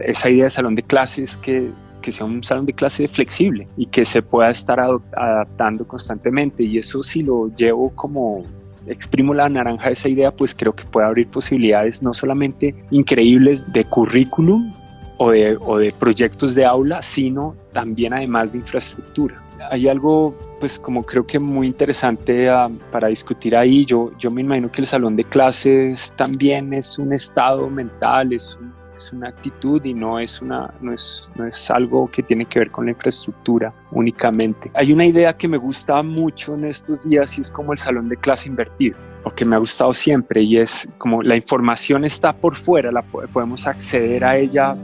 esa idea de salón de clases es que, que sea un salón de clase flexible y que se pueda estar adaptando constantemente y eso si lo llevo como exprimo la naranja de esa idea, pues creo que puede abrir posibilidades no solamente increíbles de currículum, o de, proyectos de aula, sino también además de infraestructura. Hay algo, pues como creo que muy interesante ah, para discutir ahí. Yo, yo me imagino que el salón de clases también es un estado mental, es, es una actitud y no es, una, no, es, no es algo que tiene que ver con la infraestructura únicamente. Hay una idea que me gusta mucho en estos días y es como el salón de clase invertido o que me ha gustado siempre y es como la información está por fuera, la podemos acceder a ella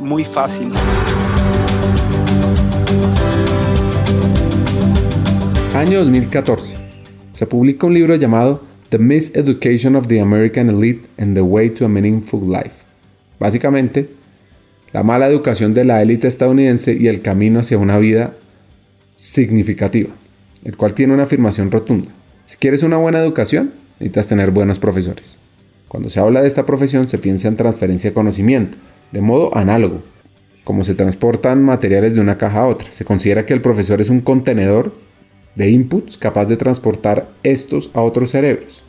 muy fácil. Año 2014. Se publica un libro llamado The Miseducation of the American Elite and the Way to a Meaningful Life. Básicamente, la mala educación de la élite estadounidense y el camino hacia una vida significativa, el cual tiene una afirmación rotunda. Si quieres una buena educación, necesitas tener buenos profesores. Cuando se habla de esta profesión se piensa en transferencia de conocimiento, de modo análogo, como se transportan materiales de una caja a otra. Se considera que el profesor es un contenedor de inputs capaz de transportar estos a otros cerebros.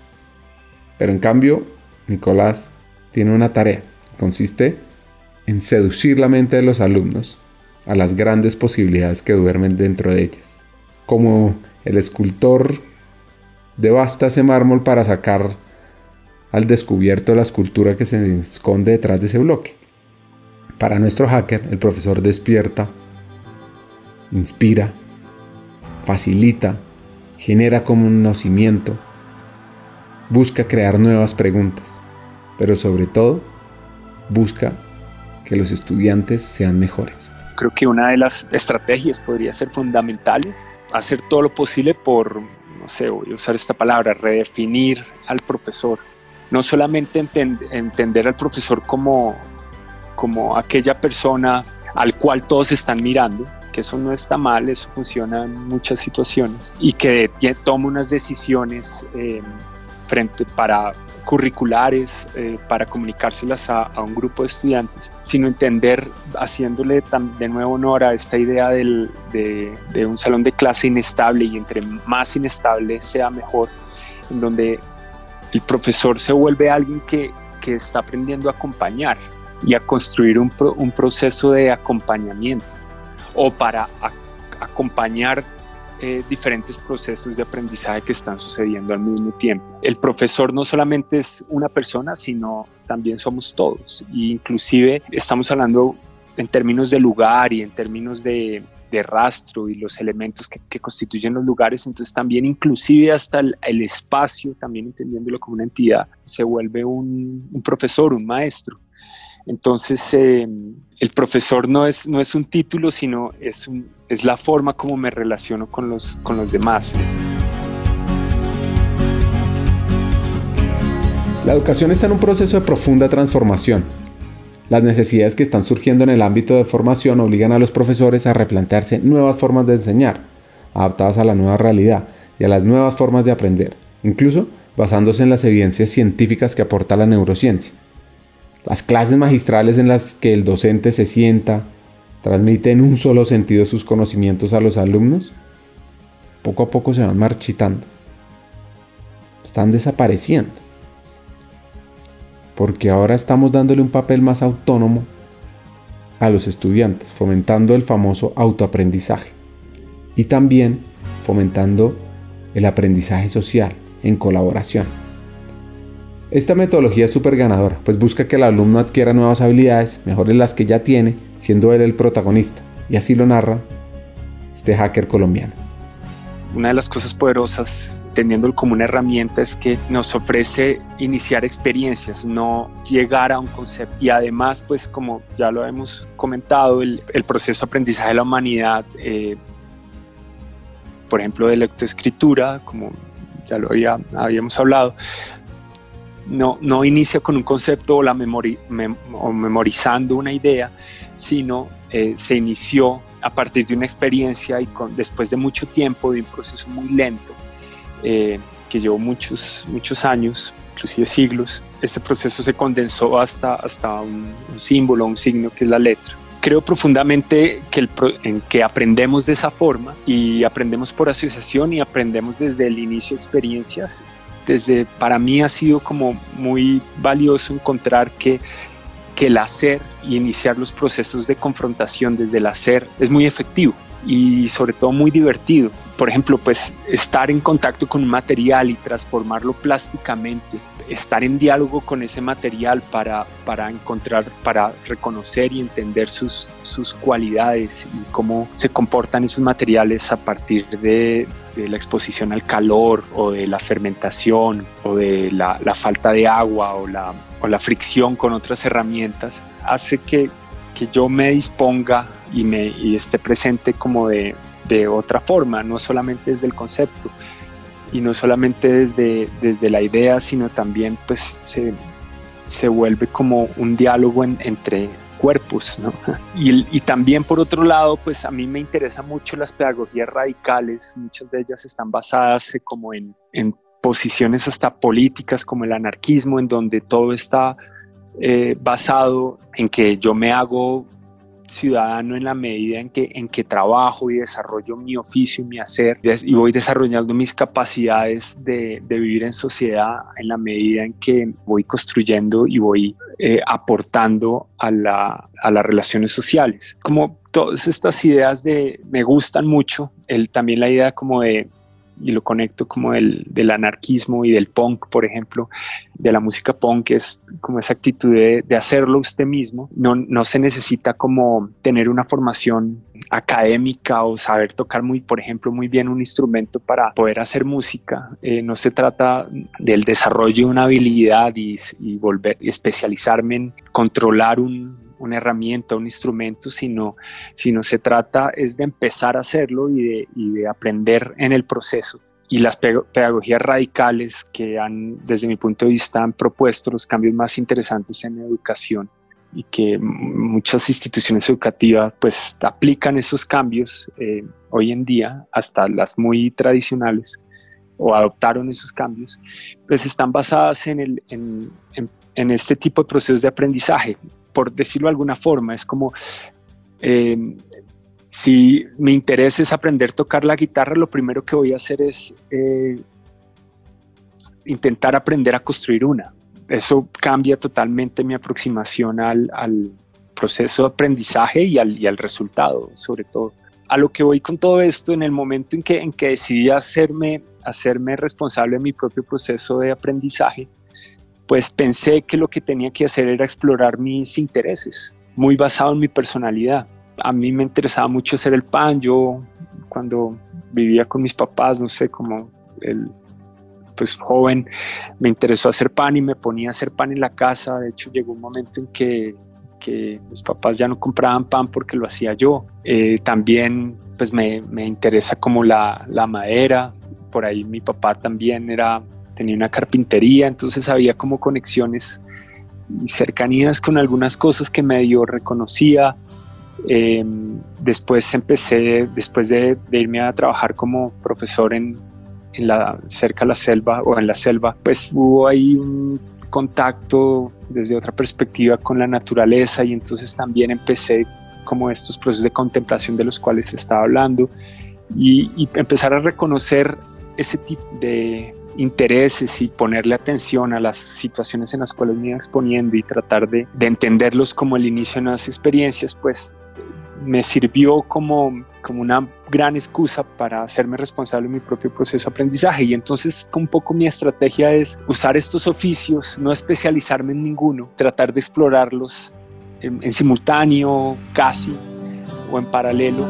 Pero en cambio, Nicolás tiene una tarea. Consiste en seducir la mente de los alumnos a las grandes posibilidades que duermen dentro de ellas. Como el escultor devasta ese mármol para sacar al descubierto la escultura que se esconde detrás de ese bloque. Para nuestro hacker, el profesor despierta, inspira, facilita, genera conocimiento, busca crear nuevas preguntas, pero sobre todo busca que los estudiantes sean mejores. creo que una de las estrategias podría ser fundamentales, hacer todo lo posible por, no sé, usar esta palabra, redefinir al profesor. No solamente entender al profesor como, como aquella persona al cual todos están mirando, que eso no está mal, eso funciona en muchas situaciones, y que toma unas decisiones eh, frente para curriculares eh, para comunicárselas a, un grupo de estudiantes, sino entender, haciéndole de nuevo honor a esta idea del, de, de, un salón de clase inestable y entre más inestable sea mejor, en donde el profesor se vuelve alguien que, que está aprendiendo a acompañar y a construir un, un proceso de acompañamiento o para acompañar eh, diferentes procesos de aprendizaje que están sucediendo al mismo tiempo. El profesor no solamente es una persona, sino también somos todos. E inclusive estamos hablando en términos de lugar y en términos de, rastro y los elementos que, constituyen los lugares, entonces también inclusive hasta el, espacio, también entendiéndolo como una entidad, se vuelve un profesor, un maestro. Entonces, eh, el profesor no es, no es un título, sino es, es la forma como me relaciono con los, con los demás. La educación está en un proceso de profunda transformación. Las necesidades que están surgiendo en el ámbito de formación obligan a los profesores a replantearse nuevas formas de enseñar, adaptadas a la nueva realidad y a las nuevas formas de aprender, incluso basándose en las evidencias científicas que aporta la neurociencia. Las clases magistrales en las que el docente se sienta, transmite en un solo sentido sus conocimientos a los alumnos, poco a poco se van marchitando. Están desapareciendo. Porque ahora estamos dándole un papel más autónomo a los estudiantes, fomentando el famoso autoaprendizaje. Y también fomentando el aprendizaje social en colaboración. Esta metodología es súper ganadora, pues busca que el alumno adquiera nuevas habilidades, mejores las que ya tiene, siendo él el protagonista. Y así lo narra este hacker colombiano. Una de las cosas poderosas teniéndolo como una herramienta es que nos ofrece iniciar experiencias, no llegar a un concepto. Y además, pues como ya lo hemos comentado, el, proceso de aprendizaje de la humanidad, eh, por ejemplo, de lectoescritura, como ya lo había, habíamos hablado, no, no inicia con un concepto o, memorizando una idea, sino eh, se inició a partir de una experiencia y después de mucho tiempo, de un proceso muy lento, eh, que llevó muchos, muchos años, inclusive siglos, este proceso se condensó hasta, hasta un, símbolo, un signo que es la letra. Creo profundamente que, el, que aprendemos de esa forma y aprendemos por asociación y aprendemos desde el inicio experiencias desde para mí ha sido como muy valioso encontrar que, que el hacer y iniciar los procesos de confrontación desde el hacer es muy efectivo y sobre todo muy divertido. Por ejemplo, pues estar en contacto con un material y transformarlo plásticamente, estar en diálogo con ese material para, para encontrar, para reconocer y entender sus, sus cualidades y cómo se comportan esos materiales a partir de, de la exposición al calor o de la fermentación o de la, la falta de agua o la, o la, fricción con otras herramientas, hace que, que yo me disponga y, me, y esté presente como de, de, otra forma, no solamente desde el concepto y no solamente desde, desde la idea, sino también pues se, se vuelve como un diálogo entre, cuerpos, ¿no? Y, también por otro lado, pues a mí me interesan mucho las pedagogías radicales, muchas de ellas están basadas eh, como en, posiciones hasta políticas como el anarquismo, en donde todo está eh, basado en que yo me hago ciudadano en la medida en que, en que trabajo y desarrollo mi oficio y mi hacer y voy desarrollando mis capacidades de, de vivir en sociedad en la medida en que voy construyendo y voy eh, aportando a, la, a, las relaciones sociales. Como todas estas ideas de me gustan mucho, el, también la idea como de y lo conecto como el, del anarquismo y del punk, por ejemplo, de la música punk, es como esa actitud de, de hacerlo usted mismo. No, no, se necesita como tener una formación académica o saber tocar muy, por ejemplo, muy bien un instrumento para poder hacer música. Eh, no se trata del desarrollo de una habilidad y, y volver y especializarme en controlar un, una herramienta, un instrumento, sino, sino se trata es de empezar a hacerlo y de, aprender en el proceso. Y las pedagogías radicales que han, desde mi punto de vista, han propuesto los cambios más interesantes en educación y que muchas instituciones educativas pues aplican esos cambios eh, hoy en día, hasta las muy tradicionales, o adoptaron esos cambios, pues están basadas en, el, en, este tipo de procesos de aprendizaje, por decirlo de alguna forma. Es como, eh, si mi interés es aprender a tocar la guitarra, lo primero que voy a hacer es eh, intentar aprender a construir una. Eso cambia totalmente mi aproximación al, al proceso de aprendizaje y al, y al resultado, sobre todo a lo que voy con todo esto, en el momento en que, en que decidí hacerme, hacerme responsable de mi propio proceso de aprendizaje, pues pensé que lo que tenía que hacer era explorar mis intereses, muy basado en mi personalidad. A mí me interesaba mucho hacer el pan. Yo cuando vivía con mis papás, no sé, como el pues joven, me interesó hacer pan y me ponía a hacer pan en la casa. De hecho, llegó un momento en que que mis papás ya no compraban pan porque lo hacía yo. Eh, también pues me, me, interesa como la, la, madera, por ahí mi papá también era, tenía una carpintería, entonces había como conexiones y cercanías con algunas cosas que medio reconocía. Em, después empecé, después de, de, irme a trabajar como profesor en, en la, cerca de la selva o en la selva, pues hubo ahí un contacto desde otra perspectiva con la naturaleza y entonces también empecé como estos procesos de contemplación de los cuales estaba hablando y, empezar a reconocer ese tipo de intereses y ponerle atención a las situaciones en las cuales me iba exponiendo y tratar de, de entenderlos como el inicio de nuevas experiencias, pues me sirvió como, como una gran excusa para hacerme responsable de mi propio proceso de aprendizaje. Y entonces un poco mi estrategia es usar estos oficios, no especializarme en ninguno, tratar de explorarlos en, en simultáneo, casi, o en paralelo.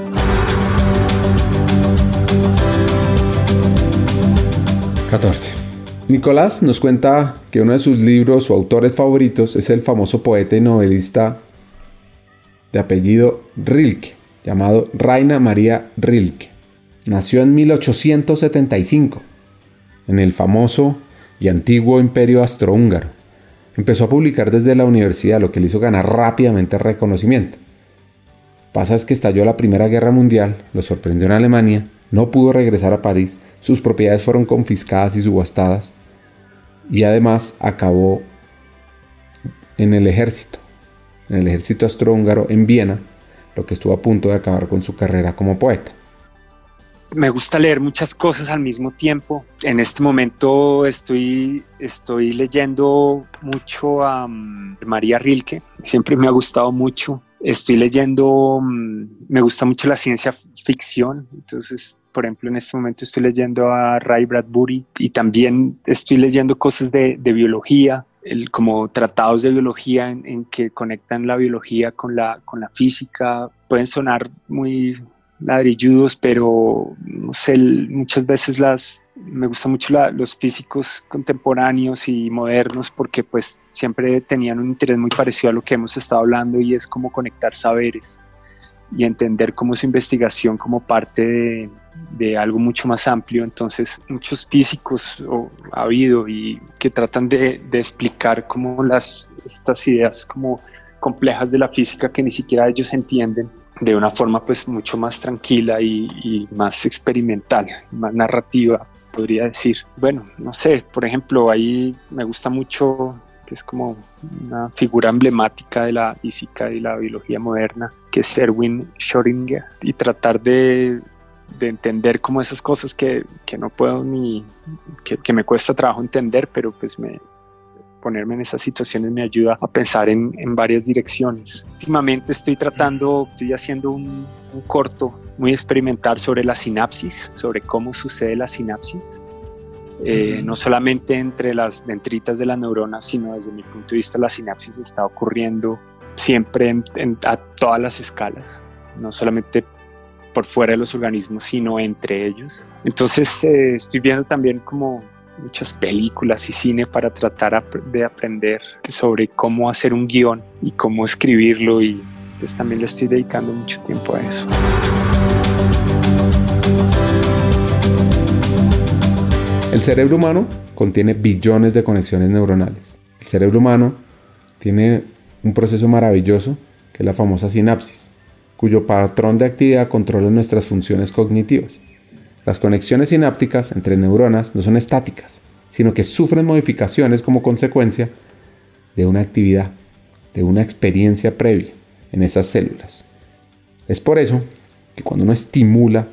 ...14... Nicolás nos cuenta que uno de sus libros o autores favoritos es el famoso poeta y novelista de apellido Rilke, llamado Reina María Rilke. Nació en 1875, en el famoso y antiguo imperio astrohúngaro. Empezó a publicar desde la universidad, lo que le hizo ganar rápidamente reconocimiento. Pasa es que estalló la Primera Guerra Mundial, lo sorprendió en Alemania, no pudo regresar a París, sus propiedades fueron confiscadas y subastadas, y además acabó en el ejército en el ejército austrohúngaro en Viena, lo que estuvo a punto de acabar con su carrera como poeta. Me gusta leer muchas cosas al mismo tiempo. En este momento estoy, estoy leyendo mucho a mm, María Rilke, siempre me ha gustado mucho. Estoy leyendo, mm, me gusta mucho la ciencia ficción, entonces, por ejemplo, en este momento estoy leyendo a Ray Bradbury y también estoy leyendo cosas de, biología como tratados de biología en, que conectan la biología con la, física. Pueden sonar muy ladrilludos, pero muchas veces las, me gustan mucho los físicos contemporáneos y modernos porque pues siempre tenían un interés muy parecido a lo que hemos estado hablando y es como conectar saberes y entender cómo su investigación como parte de, de algo mucho más amplio. Entonces, muchos físicos ha habido y que tratan de, de explicar cómo las, estas ideas como complejas de la física que ni siquiera ellos entienden de una forma pues mucho más tranquila y, y más experimental, más narrativa, podría decir. Bueno, no sé, por ejemplo, ahí me gusta mucho que es como una figura emblemática de la física y la biología moderna, que es Erwin Schrödinger, y tratar de de entender como esas cosas que, que no puedo ni, que, que, me cuesta trabajo entender, pero pues me, ponerme en esas situaciones me ayuda a pensar en, en varias direcciones. Últimamente estoy tratando, estoy haciendo un, un, corto muy experimental sobre la sinapsis, sobre cómo sucede la sinapsis. Eh, no solamente entre las dendritas de las neuronas, sino desde mi punto de vista la sinapsis está ocurriendo siempre a todas las escalas, no solamente por fuera de los organismos, sino entre ellos. Entonces eh, estoy viendo también como muchas películas y cine para tratar de aprender sobre cómo hacer un guion y cómo escribirlo y pues también le estoy dedicando mucho tiempo a eso. El cerebro humano contiene billones de conexiones neuronales. El cerebro humano tiene un proceso maravilloso que es la famosa sinapsis, cuyo patrón de actividad controla nuestras funciones cognitivas. Las conexiones sinápticas entre neuronas no son estáticas, sino que sufren modificaciones como consecuencia de una actividad, de una experiencia previa en esas células. Es por eso que cuando uno estimula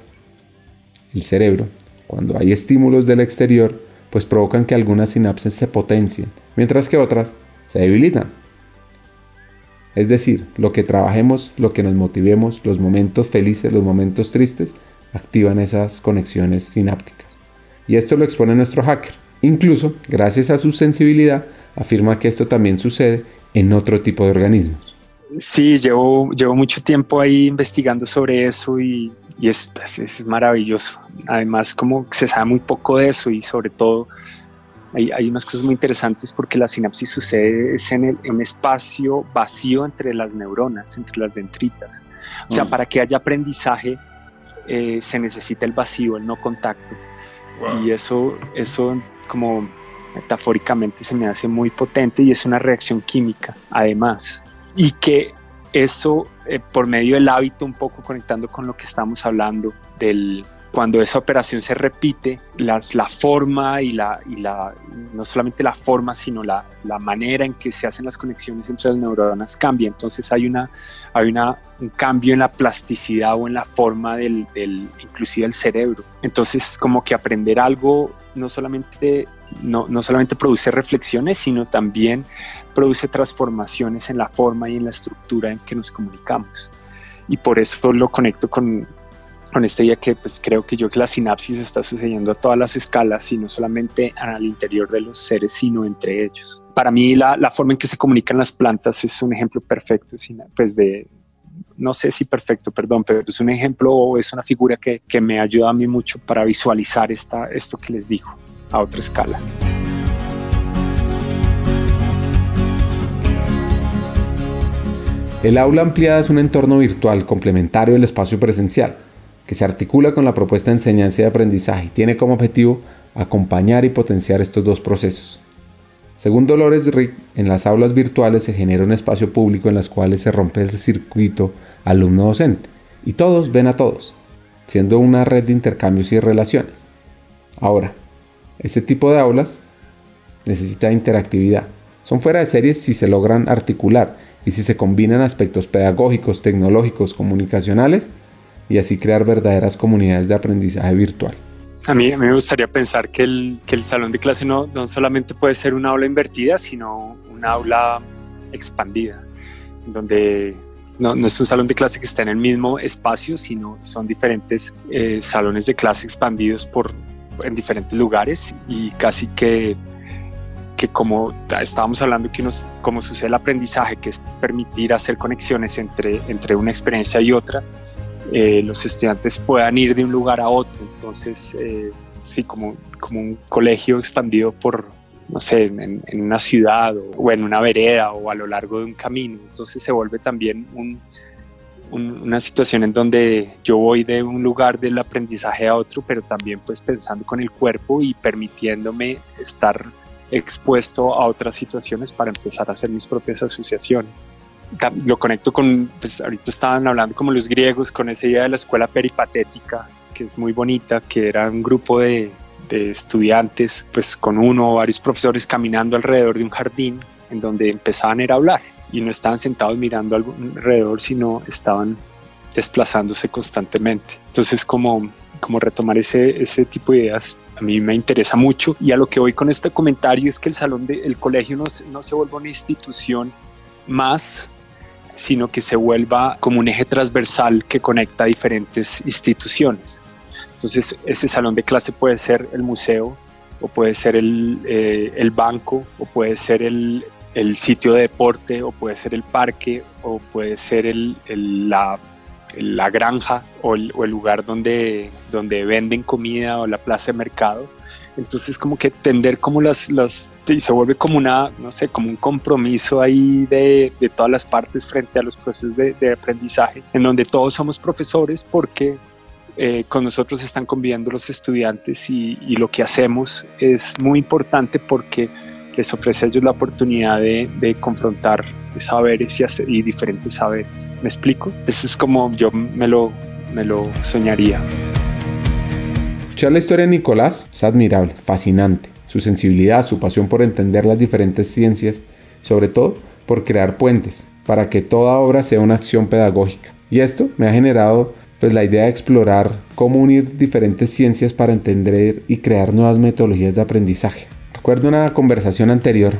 el cerebro, cuando hay estímulos del exterior, pues provocan que algunas sinapsis se potencien, mientras que otras se debilitan. Es decir, lo que trabajemos, lo que nos motivemos, los momentos felices, los momentos tristes, activan esas conexiones sinápticas. Y esto lo expone nuestro hacker. Incluso, gracias a su sensibilidad, afirma que esto también sucede en otro tipo de organismos. Sí, llevo, llevo mucho tiempo ahí investigando sobre eso y, es, es, maravilloso. Además, como se sabe muy poco de eso y sobre todo hay, hay unas cosas muy interesantes porque la sinapsis sucede en, el, espacio vacío entre las neuronas, entre las dendritas. O sea, mm. para que haya aprendizaje eh, se necesita el vacío, el no contacto. Y eso, eso como metafóricamente se me hace muy potente y es una reacción química, además y que eso eh, por medio del hábito, un poco conectando con lo que estamos hablando, del, cuando esa operación se repite, las, la forma y la, y la, no solamente la forma, sino la, la, manera en que se hacen las conexiones entre las neuronas cambia. Entonces hay, una, hay una, un cambio en la plasticidad o en la forma del, del inclusive del cerebro. Entonces como que aprender algo no solamente no, no, solamente produce reflexiones, sino también produce transformaciones en la forma y en la estructura en que nos comunicamos. Y por eso lo conecto con, con esta idea que pues, creo que yo que la sinapsis está sucediendo a todas las escalas y no solamente al interior de los seres, sino entre ellos. Para mí la, la forma en que se comunican las plantas es un ejemplo perfecto pues de, no sé si perfecto, perdón, pero es un ejemplo o es una figura que, que me ayuda a mí mucho para visualizar esta, esto que les digo a otra escala. El aula ampliada es un entorno virtual complementario del espacio presencial, que se articula con la propuesta de enseñanza y aprendizaje y tiene como objetivo acompañar y potenciar estos dos procesos. Según Dolores Rick, en las aulas virtuales se genera un espacio público en las cuales se rompe el circuito alumno-docente y todos ven a todos, siendo una red de intercambios y relaciones. Ahora, este tipo de aulas necesita interactividad. Son fuera de series si se logran articular y si se combinan aspectos pedagógicos, tecnológicos, comunicacionales y así crear verdaderas comunidades de aprendizaje virtual. A mí, me gustaría pensar que el, que el salón de clase no, no, solamente puede ser una aula invertida, sino una aula expandida, donde no, no, es un salón de clase que está en el mismo espacio, sino son diferentes eh, salones de clase expandidos por, en diferentes lugares y casi que, que como estábamos hablando, que unos, como sucede el aprendizaje, que es permitir hacer conexiones entre, entre una experiencia y otra, eh, los estudiantes puedan ir de un lugar a otro. Entonces, eh, sí, como, como un colegio expandido por, no sé, en, una ciudad o, o, en una vereda o a lo largo de un camino. Entonces se vuelve también un, una situación en donde yo voy de un lugar del aprendizaje a otro, pero también pues pensando con el cuerpo y permitiéndome estar expuesto a otras situaciones para empezar a hacer mis propias asociaciones. Lo conecto con, pues ahorita estaban hablando como los griegos, con esa idea de la escuela peripatética, que es muy bonita, que era un grupo de, de estudiantes, pues con uno o varios profesores caminando alrededor de un jardín en donde empezaban a hablar y no estaban sentados mirando alrededor, sino estaban desplazándose constantemente. Entonces, como, como retomar ese, ese tipo de ideas a mí me interesa mucho y a lo que voy con este comentario es que el salón del colegio no, no se vuelva una institución más sino que se vuelva como un eje transversal que conecta diferentes instituciones. Entonces, ese salón de clase puede ser el museo, o puede ser el, eh, el banco, o puede ser el, el sitio de deporte o puede ser el parque o puede ser el, la, la, granja o el, lugar donde, donde venden comida o la plaza de mercado, Entonces como que tender como las, las y se vuelve como una, no sé, como un compromiso ahí de, de todas las partes frente a los procesos de, de aprendizaje, en donde todos somos profesores porque eh, con nosotros están conviviendo los estudiantes y, y, lo que hacemos es muy importante porque les ofrece a ellos la oportunidad de, de confrontar saberes y, hacer, y, diferentes saberes. ¿Me explico? Eso es como yo me lo, me lo soñaría. Escuchar la historia de Nicolás es admirable, fascinante. Su sensibilidad, su pasión por entender las diferentes ciencias, sobre todo por crear puentes, para que toda obra sea una acción pedagógica. Y esto me ha generado pues la idea de explorar cómo unir diferentes ciencias para entender y crear nuevas metodologías de aprendizaje. Recuerdo una conversación anterior,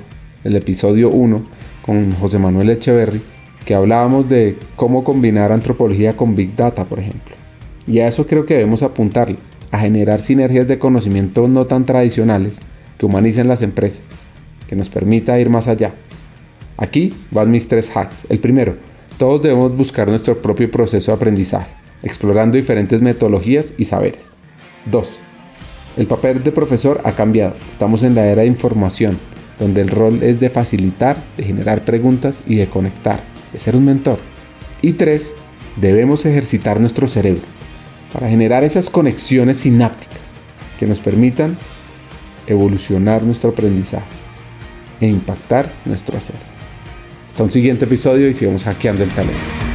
el episodio 1, con José Manuel Echeverry, que hablábamos de cómo combinar antropología con Big Data, por ejemplo. Y a eso creo que debemos apuntarle, a generar sinergias de conocimiento no tan tradicionales que humanicen las empresas, que nos permita ir más allá. Aquí van mis tres hacks. El primero, todos debemos buscar nuestro propio proceso de aprendizaje, explorando diferentes metodologías y saberes. 2. El papel de profesor ha cambiado. Estamos en la era de información, donde el rol es de facilitar, de generar preguntas y de conectar, de ser un mentor. Y 3. Debemos ejercitar nuestro cerebro para generar esas conexiones sinápticas que nos permitan evolucionar nuestro aprendizaje e impactar nuestro hacer. Hasta un siguiente episodio y sigamos hackeando el talento.